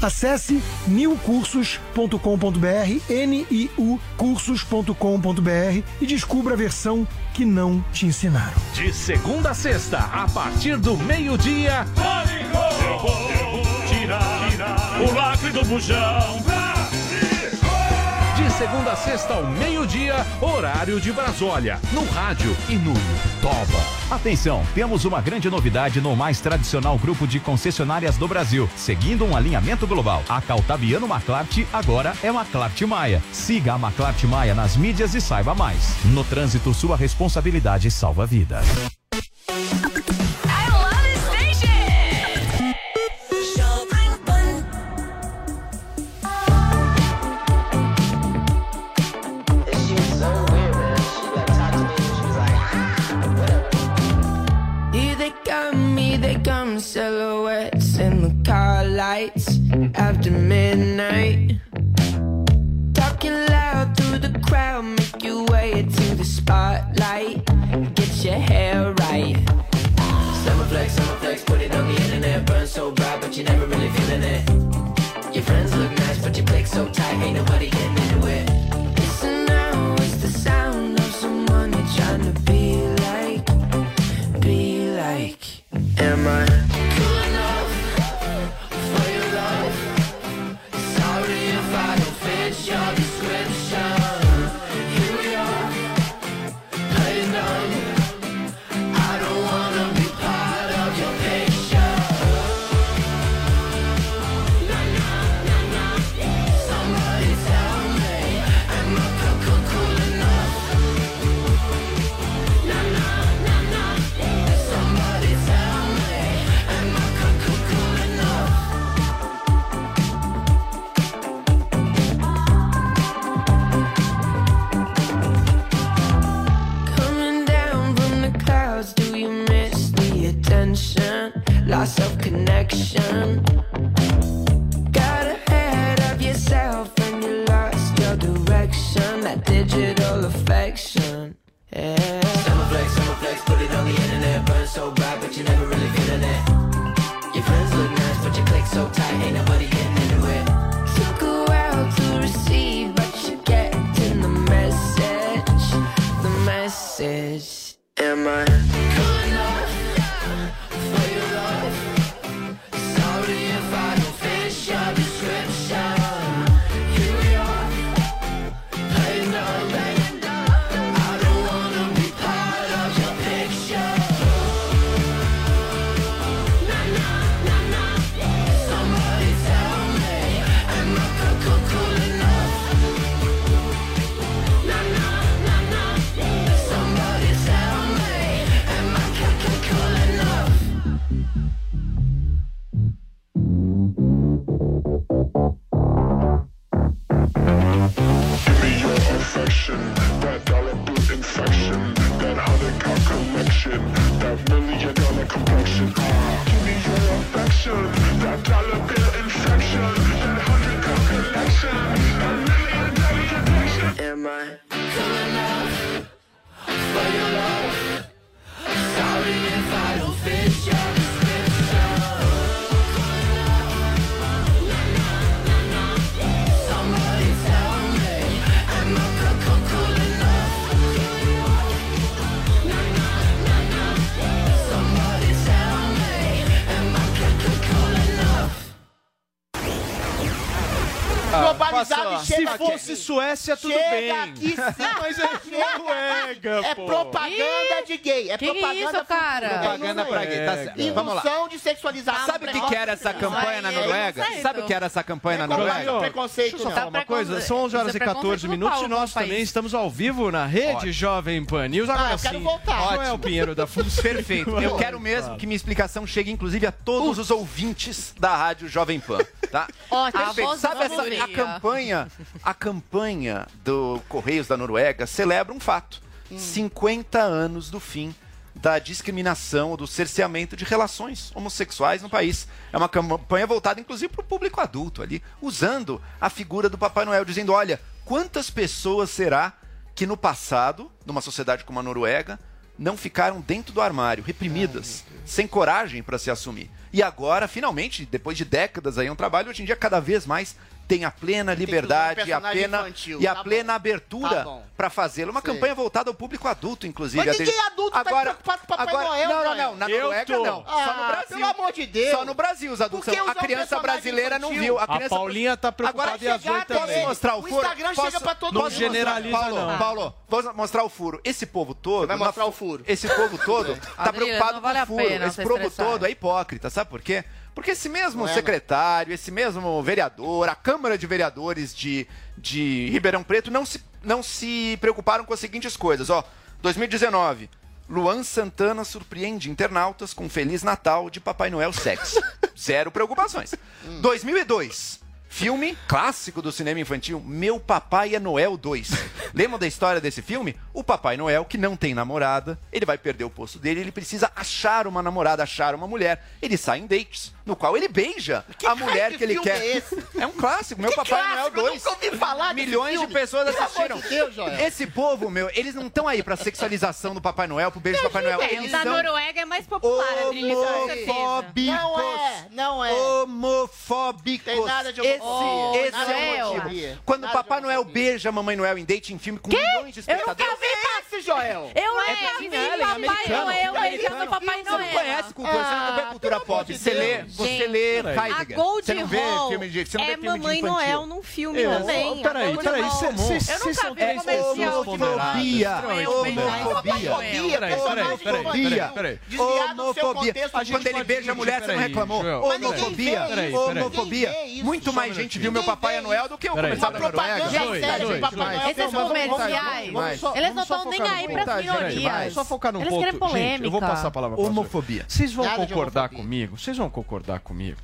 Acesse niucursos.com.br, N-I-U cursos.com.br e descubra a versão que não te ensinaram. De segunda a sexta, a partir do meio-dia. Eu vou tirar o lacre do bujão. Segunda a sexta ao meio-dia, horário de Brasólia, no rádio e no Toba. Atenção, temos uma grande novidade no mais tradicional grupo de concessionárias do Brasil. Seguindo um alinhamento global, a Caltabiano Maclart agora é Maclart Maia. Siga a Maclart Maia nas mídias e saiba mais. No trânsito, sua responsabilidade salva vidas. Talking loud through the crowd, make your way to the spotlight. Get your hair right. Summer flex, summer flex, put it on the internet. Burn so bright, but you never really feeling it. Your friends look nice, but your click so tight, ain't nobody getting. Listen now, it's the sound of someone trying to be like, be like. Am I Se aqui. fosse Suécia, tudo Chega bem. aqui sim. Mas é Noruega, É pô. propaganda de gay. É Que que propaganda isso, cara? Propaganda pra gay, tá certo. Vamos lá. de sexualização. Sabe o que, que era essa campanha na é Noruega? Sabe o que era essa campanha na é Noruega? preconceito, Deixa eu só falar uma coisa, são 11 horas e 14 minutos e nós também estamos ao vivo na rede Jovem Pan News. Agora Ah, eu quero voltar. Joel Pinheiro da Função. Perfeito. Eu quero mesmo que minha explicação chegue, inclusive, a todos os ouvintes da Rádio Jovem Pan, tá? Ótimo. Perfeito. Sabe essa, a campanha, a campanha do Correios da Noruega celebra um fato: 50 anos do fim da discriminação, do cerceamento de relações homossexuais no país. É uma campanha voltada, inclusive, para o público adulto ali, usando a figura do Papai Noel, dizendo: olha, quantas pessoas será que no passado, numa sociedade como a Noruega, não ficaram dentro do armário, reprimidas, sem coragem para se assumir. E agora, finalmente, depois de décadas aí, é um trabalho hoje em dia cada vez mais tem a plena liberdade e a plena, infantil, e a tá plena bom. abertura Tá para fazê-lo. Uma Sei. campanha voltada ao público adulto, inclusive. Mas A ninguém adulto tá agora, preocupado com o Papai agora, Noel, Não, não, não. Na Eu Noruega, tô. não. Só no Ah, Brasil. pelo amor de Deus. Só no Brasil os adultos. São- A um criança brasileira não infantil? viu. A criança... Paulinha tá preocupada Agora e oito até também. Posso mostrar o O furo? Instagram Posso- chega pra todo Não mundo. generaliza, Paulo, não. Paulo, vou mostrar o furo. Esse povo todo. vai uma- mostrar o furo. Esse povo todo tá preocupado não com a o furo. Esse se povo todo é hipócrita, sabe por quê? Porque esse mesmo é, não. secretário, esse mesmo vereador, a Câmara de Vereadores de, de Ribeirão Preto não se, não se preocuparam com as seguintes coisas. Ó, 2019. Luan Santana surpreende internautas com Feliz Natal de Papai Noel sexy. Zero preocupações. 2002. Filme clássico do cinema infantil, Meu Papai é Noel 2. Lembram da história desse filme? O Papai Noel, que não tem namorada, ele vai perder o posto dele, ele precisa achar uma namorada, achar uma mulher. Ele sai em dates, no qual ele beija a mulher que ele quer. é esse? É um clássico, Meu Que Papai clássico? Noel Eu 2. nunca ouvi falar Milhões filme. de pessoas assistiram. de Deus. Esse povo, meu, eles não estão aí pra sexualização do Papai Noel, pro beijo do Papai Noel. É, Eles da são Noruega é mais popular, Adriles, homofóbicos. Não é, não é. Homofóbicos. Tem nada de esse, homofobia. esse é o motivo. Quando o Papai Noel beija a Mamãe Noel em date em filme com milhões de Eu nunca espectadores. vi esse, Joel. Eu É nunca vi Allen, Papai. Noel beijando Papai Você não Noel. conhece cultura, você não vê cultura pop. Você lê, você lê Heidegger. A Gold não Hall não é Mamãe. Noel num filme também. peraí, peraí, Eu nunca vi comercial de. Homofobia. Homofobia. Homofobia. Peraí, Homofobia. Quando ele beija a mulher, você não reclamou. Homofobia. Homofobia. Muito mais Um gente viu meu Papai Noel do que o da Uma Noruega. propaganda. Esses comerciais, eles não estão nem aí peraí, minorias. Só focar num Eles ponto. querem Gente, eu vou polêmica. passar a palavra pra Homofobia. Vocês vão concordar comigo? Vocês vão concordar comigo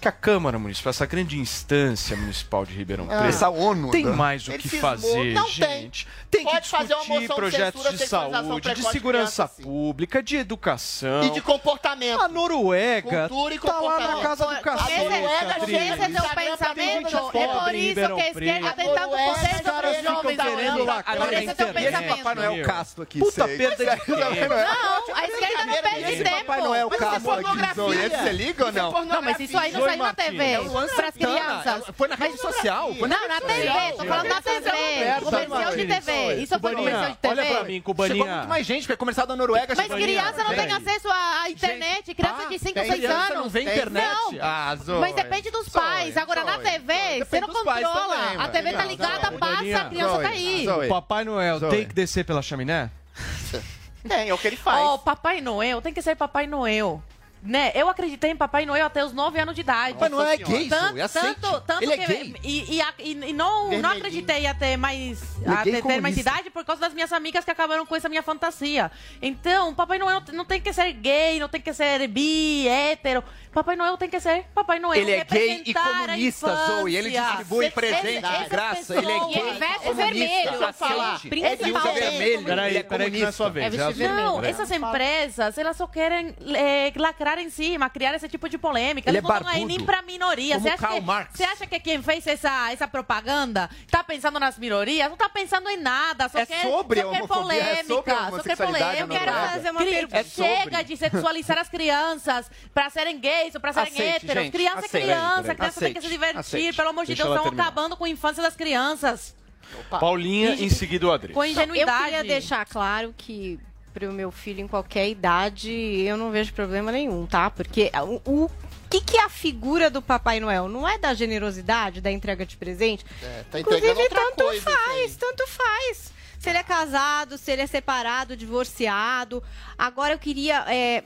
que a Câmara Municipal, essa grande instância municipal de Ribeirão Ah. Preto, Essa ONU. tem da- mais o que fazer, Não tem. gente. Tem, que Pode fazer uma discutir moção de projetos censura, de saúde, de segurança pública, de educação. E de comportamento. A Noruega Cultura e tá lá na comportamento. casa do A cacete, Noruega, Adriles. Esse é teu Instagram pensamento? gente É por isso Ribeirão que a esquerda tanto Noruega, poder os sobre jovens lacrar Por na esse é teu Papai Noel casto aqui. Puta perda de tempo. Não, a esquerda não perde tempo. Papai Noel é casto aqui. você liga ou não? Não, mas isso aí não saiu na TV. É Pras crianças. Foi na rede social. Não, na TV. Tô falando na TV. Comercial de TV. Isso foi comercial de TV. Olha pra mim, Chegou Cubaninha. muito mais gente, porque comercial da Noruega Mas chegou- criança não tem acesso à internet. Criança de 5, 6 criança anos. não vê internet. Não. Ah. Mas depende dos pais. Agora, na TV, você não controla. também, a. TV tá Não, ligada, Zoe. passa, a criança Zoe, tá aí. Zoe. O Papai Noel Zoe. tem que descer pela chaminé? Tem, é o que ele faz. Ó, Papai Noel tem que ser Papai Noel. Né? Eu acreditei em Papai Noel até os 9 anos de idade. Papai Noel é gay, Tanto, Zoe, aceite. tanto, tanto Ele é que gay. E, e, e- e não, não acreditei até mais Ele é a gay ter, mais idade por causa das minhas amigas que acabaram com essa minha fantasia. Então, Papai Noel não tem que ser gay, não tem que ser bi, hétero. Papai Noel tem que ser Papai Noel. Ele é gay e comunista, Zoe. Ele distribui presente Essas de graça. Ele é gay. E veste comunista, vermelho, aceite. Ele usa vermelho. Peraí, ele é peraí que não é sua vez. É É Não, essas empresas, elas só querem é, lacrar em cima, criar esse tipo de polêmica. Ele Eles é não estão aí nem pra minoria. Você acha, Karl que, Marx. você acha que quem fez essa, essa propaganda tá pensando nas minorias? Não tá pensando em nada. Só É quer, sobre só a quer homofobia, é polêmica. sobre a só quer homossexualidade polêmica. Eu quero fazer uma pergunta. é. Chega de sexualizar as crianças pra serem gays ou pra serem Aceite, héteros. gente, criança aceite. é criança. Peraí, criança tem que se aceite, divertir. aceite. Pelo amor de Deixa Deus, estão acabando com a infância das crianças. Paulinha, em seguida o Adri. Com ingenuidade. Eu queria deixar claro que pro meu filho em qualquer idade eu não vejo problema nenhum, tá? Porque o, o que, que é a figura do Papai Noel? Não é da generosidade, da entrega de presente? É, tá Inclusive, tanto coisa. faz, tanto faz. Se ele é casado, se ele é separado, divorciado. Agora eu queria. é,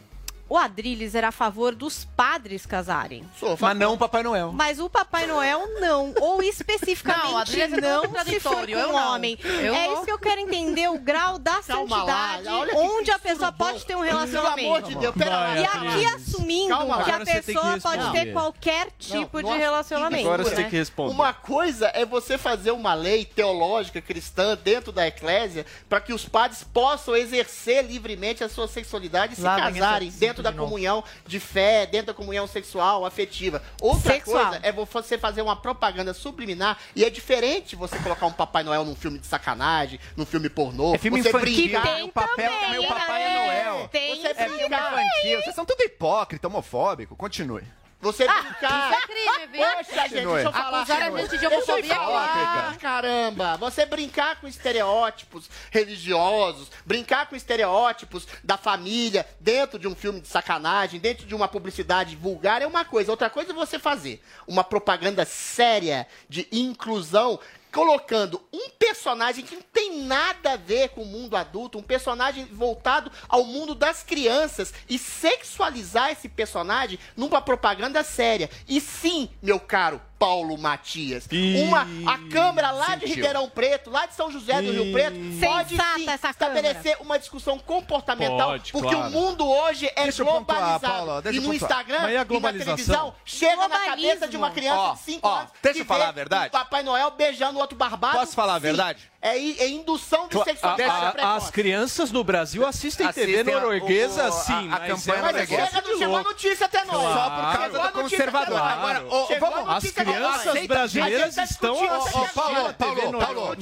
o Adrilles era a favor dos padres casarem. Sou, Mas não o Papai Noel. Mas o Papai Noel não. Ou Não, especificamente Adrilles é não, se for com eu um não. homem. Eu é não. isso que eu quero entender, o grau da Calma lá, santidade, que onde a pessoa pode ter um Pelo relacionamento. amor de Deus, pera lá. E aqui assumindo Calma lá. que a Agora você tem que pessoa pode ter responder. qualquer tipo de nossa, relacionamento. Agora você né? tem que responder. Uma coisa é você fazer uma lei teológica cristã dentro da eclésia para que os padres possam exercer livremente a sua sexualidade e se Lá casarem assunto dentro da de novo. comunhão de fé, dentro da comunhão sexual, afetiva. Outra Sexual. coisa é você fazer uma propaganda subliminar e é diferente você colocar um Papai Noel num filme de sacanagem, num filme pornô. É filme você infantil. brincar. o papel do meu Papai é Noel. Tem Você É filme infantil. Vocês são tudo hipócrita, homofóbico. Continue. Você brincar. Isso é crime, viu? Poxa, gente, deixa eu falar. Acusaram a gente de homofobia falar, aqui. caramba. Você brincar com estereótipos religiosos, brincar com estereótipos da família dentro de um filme de sacanagem, dentro de uma publicidade vulgar é uma coisa. Outra coisa é você fazer uma propaganda séria de inclusão colocando um personagem que não tem nada a ver com o mundo adulto, um personagem voltado ao mundo das crianças e sexualizar esse personagem numa propaganda séria. E sim, meu caro, Paulo Matias. E... Uma, a Câmara lá Sentiu. de Ribeirão Preto, lá de São José do e... Rio Preto, pode sim, estabelecer uma discussão comportamental, pode, porque claro. o mundo hoje é deixa globalizado. Pontuar, Paula, e no. Instagram e na televisão chega na cabeça de uma criança de 5 anos. Deixa eu falar a verdade. Papai Noel beijando o outro barbado. Posso falar a verdade? é, é indução de sexualidade. As crianças no Brasil assistem, assistem TV norueguesa, sim. A, a campanha mas é, chega, não chegou a notícia até nós. Claro. Só por causa da conservadora. Agora, vamos, as crianças brasileiras tá estão... Paulo, Paulo, Paulo,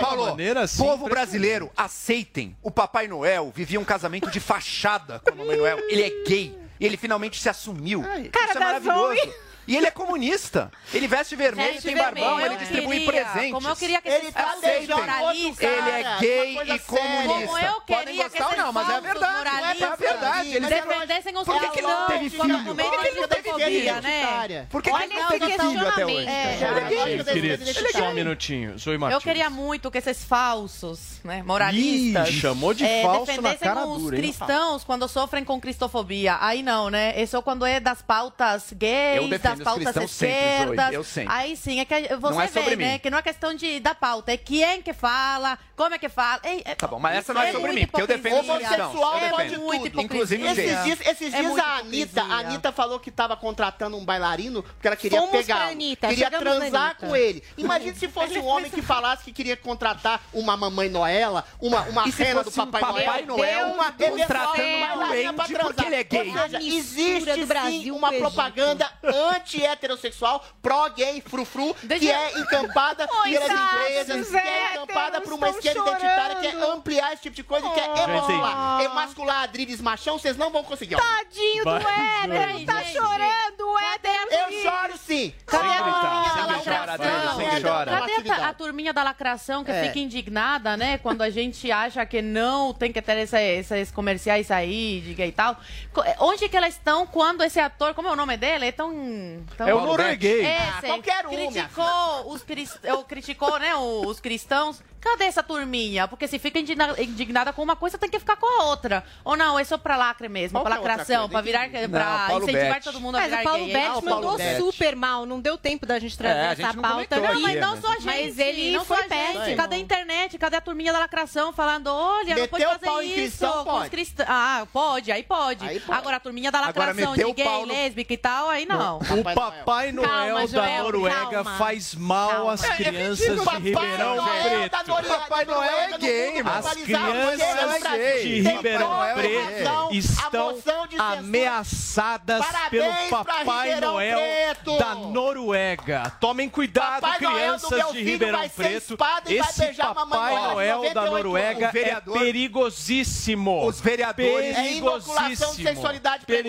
Paulo, assim, povo brasileiro, aceitem. O Papai Noel vivia um casamento de fachada com o Papai Noel. Ele é gay. E ele finalmente se assumiu. Cara Isso é maravilhoso. Zoe. E ele é comunista. Ele veste vermelho, veste tem vermelho. barbão, eu ele distribui queria, presentes. Como eu queria que ele tá jornalista. Ele é gay e comunista. Como eu queria Podem gostar ou não, mas é a verdade. É a verdade. Eles defendessem os Por que, que não teve filho? Por que ele não teve filho? Né? Por que, que ele não teve filho até hoje? É, é gay. só um minutinho. sou Martins. Eu queria muito que esses falsos, né, moralistas... Ih, chamou de é, falso na cara dura, os cristãos quando sofrem com cristofobia. Aí não, né? Isso é quando é das pautas gays, das as pautas esquerdas. Sempre, aí sim, é que você não é vê, né? Mim. Que não é questão de, da pauta, é quem é que fala, como é que fala. É, tá bom, mas essa não é, é sobre mim, porque eu defendo o homossexual, eu é pode Muito hipocrisia. Inclusive, esses dias, esses dias a Anitta, a Anitta falou que estava contratando um bailarino porque ela queria pegar, queria transar com ele. Imagina se fosse um homem que falasse que queria contratar uma mamãe Noela, uma uma cena do Papai Noel, Noel uma contratando uma doente porque ele é gay. Ou seja, existe sim uma propaganda anti anti-heterossexual, pró-gay, frufru, Deixa que eu... é encampada Oi, pelas empresas, que é encampada por uma esquerda chorando. identitária, que é ampliar esse tipo de coisa, oh. que é emascular. Emascular Adriles Machão, vocês não vão conseguir. Ó. Tadinho do hétero, tá chorando o hétero. Eu choro sim. Cadê a turminha da lacração? Cadê a turminha da lacração que é. fica indignada, né, quando a gente acha que não tem que ter esses comerciais aí, diga e tal. Onde que elas estão quando esse ator, como é o nome dele? É tão então, é o norueguês. É, ah, qualquer um. Criticou os, é, criticou, né, os cristãos Cadê essa turminha? Porque se fica indignada com uma coisa, tem que ficar com a outra. Ou não, é só pra lacre mesmo, Qual pra lacração, pra virar, não, pra incentivar todo mundo a mas virar Mas o Paulo é Betti mandou super mal, não deu tempo da gente é, trazer é, essa não pauta. Não, mas não né? só a gente, mas ele não foi péssimo. Cadê a internet? Cadê a turminha da lacração falando, olha, não pode fazer isso. Cristão, pode. Ah, pode, aí pode. aí pode. Agora a turminha da lacração de gay, no... lésbica e tal, aí não. O Papai Noel, da Noruega faz mal às crianças de Ribeirão Preto. Papai Noel é gay, As crianças de Ribeirão Preto estão ameaçadas pelo Papai Noel da Noruega. Tomem cuidado, crianças de Ribeirão Preto. Esse Papai Noel da Noruega é perigosíssimo. Os vereadores... Perigosíssimo.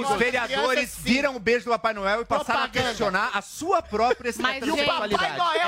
Os vereadores viram o beijo do Papai Noel e passaram a questionar a sua própria sexualidade.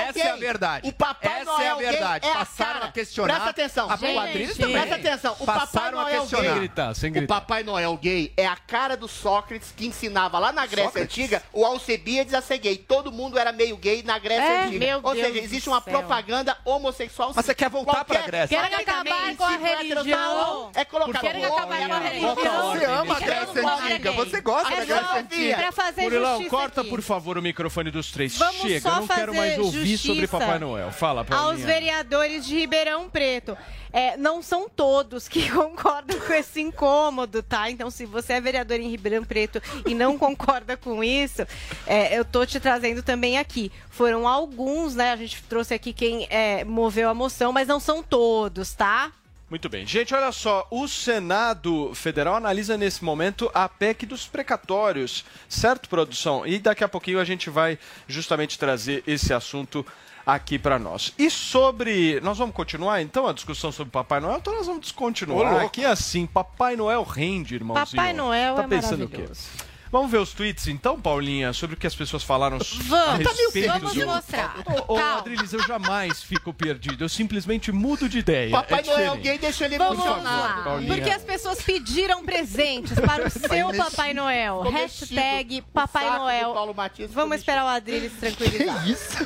Essa é a verdade. Essa é a verdade passaram cara, a questionar. Presta atenção. A gente, também. Presta atenção. O passaram Papai Noel gay. Sem gritar, sem gritar. O Papai Noel gay é a cara do Sócrates que ensinava lá na Grécia Sócrates? Antiga o Alcebiades a ser gay. Todo mundo era meio gay na Grécia é? Antiga. Meu Ou Deus seja, existe uma céu. propaganda homossexual. Mas você quer voltar Qualquer, pra Grécia? Querem acabar com a religião. É colocar Querem acabar com a religião. Você ama a Grécia Antiga. Você gosta da Grécia é Antiga. Pra fazer Murilão, corta, por favor, o microfone dos três. Chega, eu não quero mais ouvir sobre Papai Noel. Fala pra mim. Aos vereadores de Ribeirão Preto. É, não são todos que concordam com esse incômodo, tá? Então, se você é vereador em Ribeirão Preto e não concorda com isso, é, eu tô te trazendo também aqui. Foram alguns, né? A gente trouxe aqui quem é, moveu a moção, mas não são todos, tá? Muito bem. Gente, olha só, o Senado Federal analisa nesse momento a PEC dos precatórios, certo, produção? E daqui a pouquinho a gente vai justamente trazer esse assunto aqui para nós. E sobre. Nós vamos continuar então a discussão sobre Papai Noel? Então nós vamos descontinuar. Olô. Aqui é assim: Papai Noel rende, irmãozinho. Papai Noel tá é pensando maravilhoso. O quê? Vamos ver os tweets então, Paulinha, sobre o que as pessoas falaram vamos, a respeito Vamos do... mostrar. Ô, oh, Adrilis, eu jamais fico perdido. Eu simplesmente mudo de ideia. Papai é Noel, alguém deixa ele Vamos lá. Favor, Porque as pessoas pediram presentes para o seu Papai Noel. Hashtag Papai Noel. Vamos esperar o Adrilis tranquilizar. Que isso?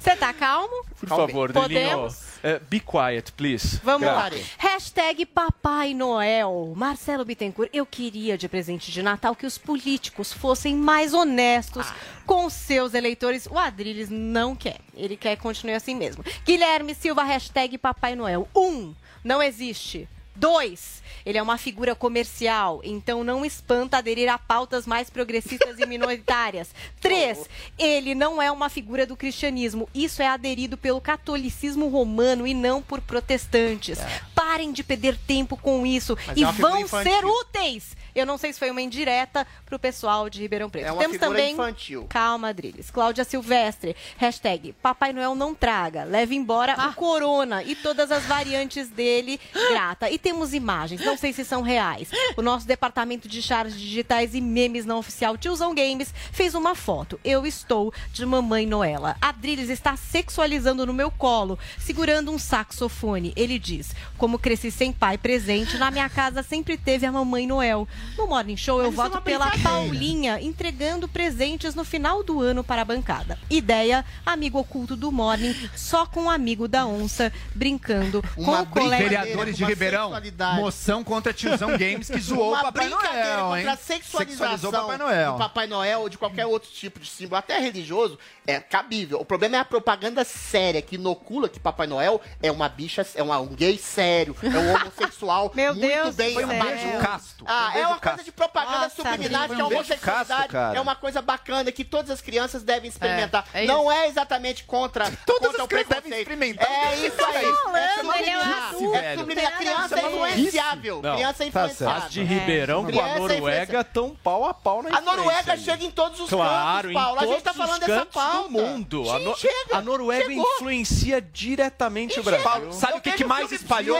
Você tá calmo? Por favor, Delinho. Podemos? eh, be quiet, please. Vamos lá. Graças. Hashtag Papai Noel. Marcelo Bittencourt, eu queria de presente de Natal que os políticos fossem mais honestos com seus eleitores. O Adriles não quer. Ele quer que continue assim mesmo. Guilherme Silva, hashtag Papai Noel. Um, não existe. Dois, ele é uma figura comercial, então não espanta aderir a pautas mais progressistas e minoritárias. Três, ele não é uma figura do cristianismo. Isso é aderido pelo catolicismo romano e não por protestantes. Parem de perder tempo com isso Mas e é vão infantil. ser úteis. Eu não sei se foi uma indireta pro pessoal de Ribeirão Preto. É uma Temos figura também. infantil. Calma, Adriles. Cláudia Silvestre. Hashtag Papai Noel não traga. Leve embora Ah. o Corona e todas as variantes dele. Grata. E temos imagens. Não sei se são reais. O nosso departamento de charges digitais e memes não oficial Tiozão Games fez uma foto. Eu estou de Mamãe Noela. Adriles está sexualizando no meu colo, segurando um saxofone. Ele diz: Como cresci sem pai presente, na minha casa sempre teve a Mamãe Noel. No Morning Show, eu Mas é voto uma pela. Paulinha entregando presentes no final do ano para a bancada. Ideia: amigo oculto do Morning, só com o amigo da onça, brincando com o colega. Vereadores de Ribeirão, moção contra Tiozão Games que zoou uma o Papai brincadeira Noel, hein? contra a sexualização Sexualizou o Papai Noel. do Papai Noel ou de qualquer outro tipo de símbolo, até religioso, é cabível. O problema é a propaganda séria que inocula que Papai Noel é uma bicha, é uma- um gay sério, é um homossexual Meu muito Deus bem do céu. armado. Beijo casto. Ah, Um é beijo uma coisa de propaganda Nossa, subliminar que a um beijo homossexualidade casto, cara. é uma coisa bacana que todas as crianças devem experimentar. É, é Não é exatamente contra, Todas contra as o crianças devem preconceito. experimentar. É isso aí. É é um subliminar. adulto, É subliminar. Criança é influenciável. Não, Criança é tá influenciável. As de Ribeirão com a é Noruega estão pau a pau na A Noruega chega em todos os Claro, cantos, Paulo. A gente tá falando dessa pauta. do mundo. A, Sim, No- chega, a Noruega chegou. influencia diretamente o Brasil. Paulo, sabe o que, que mais espalhou?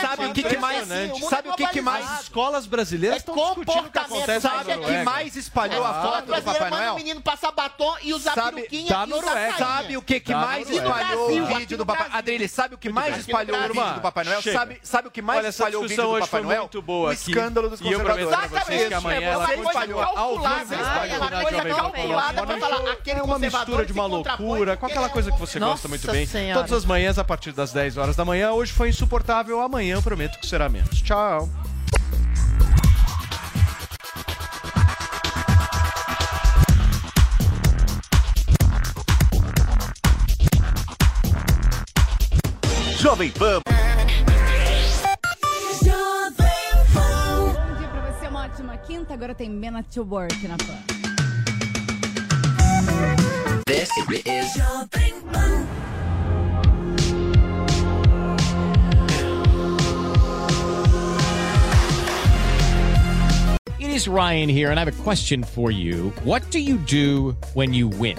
Sabe o que, que mais? Sabe o que, que mais? As escolas brasileiras É estão discutindo o que acontece sabe? O que mais espalhou a A foto do Papai manda Noel? o menino passar batom e usar Sabe, peruquinha da e usar Noruega. Sabe o que, que mais espalhou o vídeo do Papai. Adrilho, sabe o que mais espalhou o vídeo do Papai Noel? Sabe o que mais Olha, essa espalhou o vídeo discussão do hoje Papai foi Noel? muito boa o aqui. escândalo dos E eu prometo conservadores. vocês que amanhã é ela uma coisa ao calculada, é uma coisa calculada pra falar aquele É uma mistura de uma loucura com aquela coisa é que você Nossa gosta muito bem. Senhora. Todas as manhãs a partir das 10 horas da manhã. Hoje foi insuportável, amanhã eu prometo que será menos. Tchau. Jovem Pan. Quinta. Agora tem Men at Your Work na Pan. This is It is Ryan here, and I have a question for you. What do you do when you win?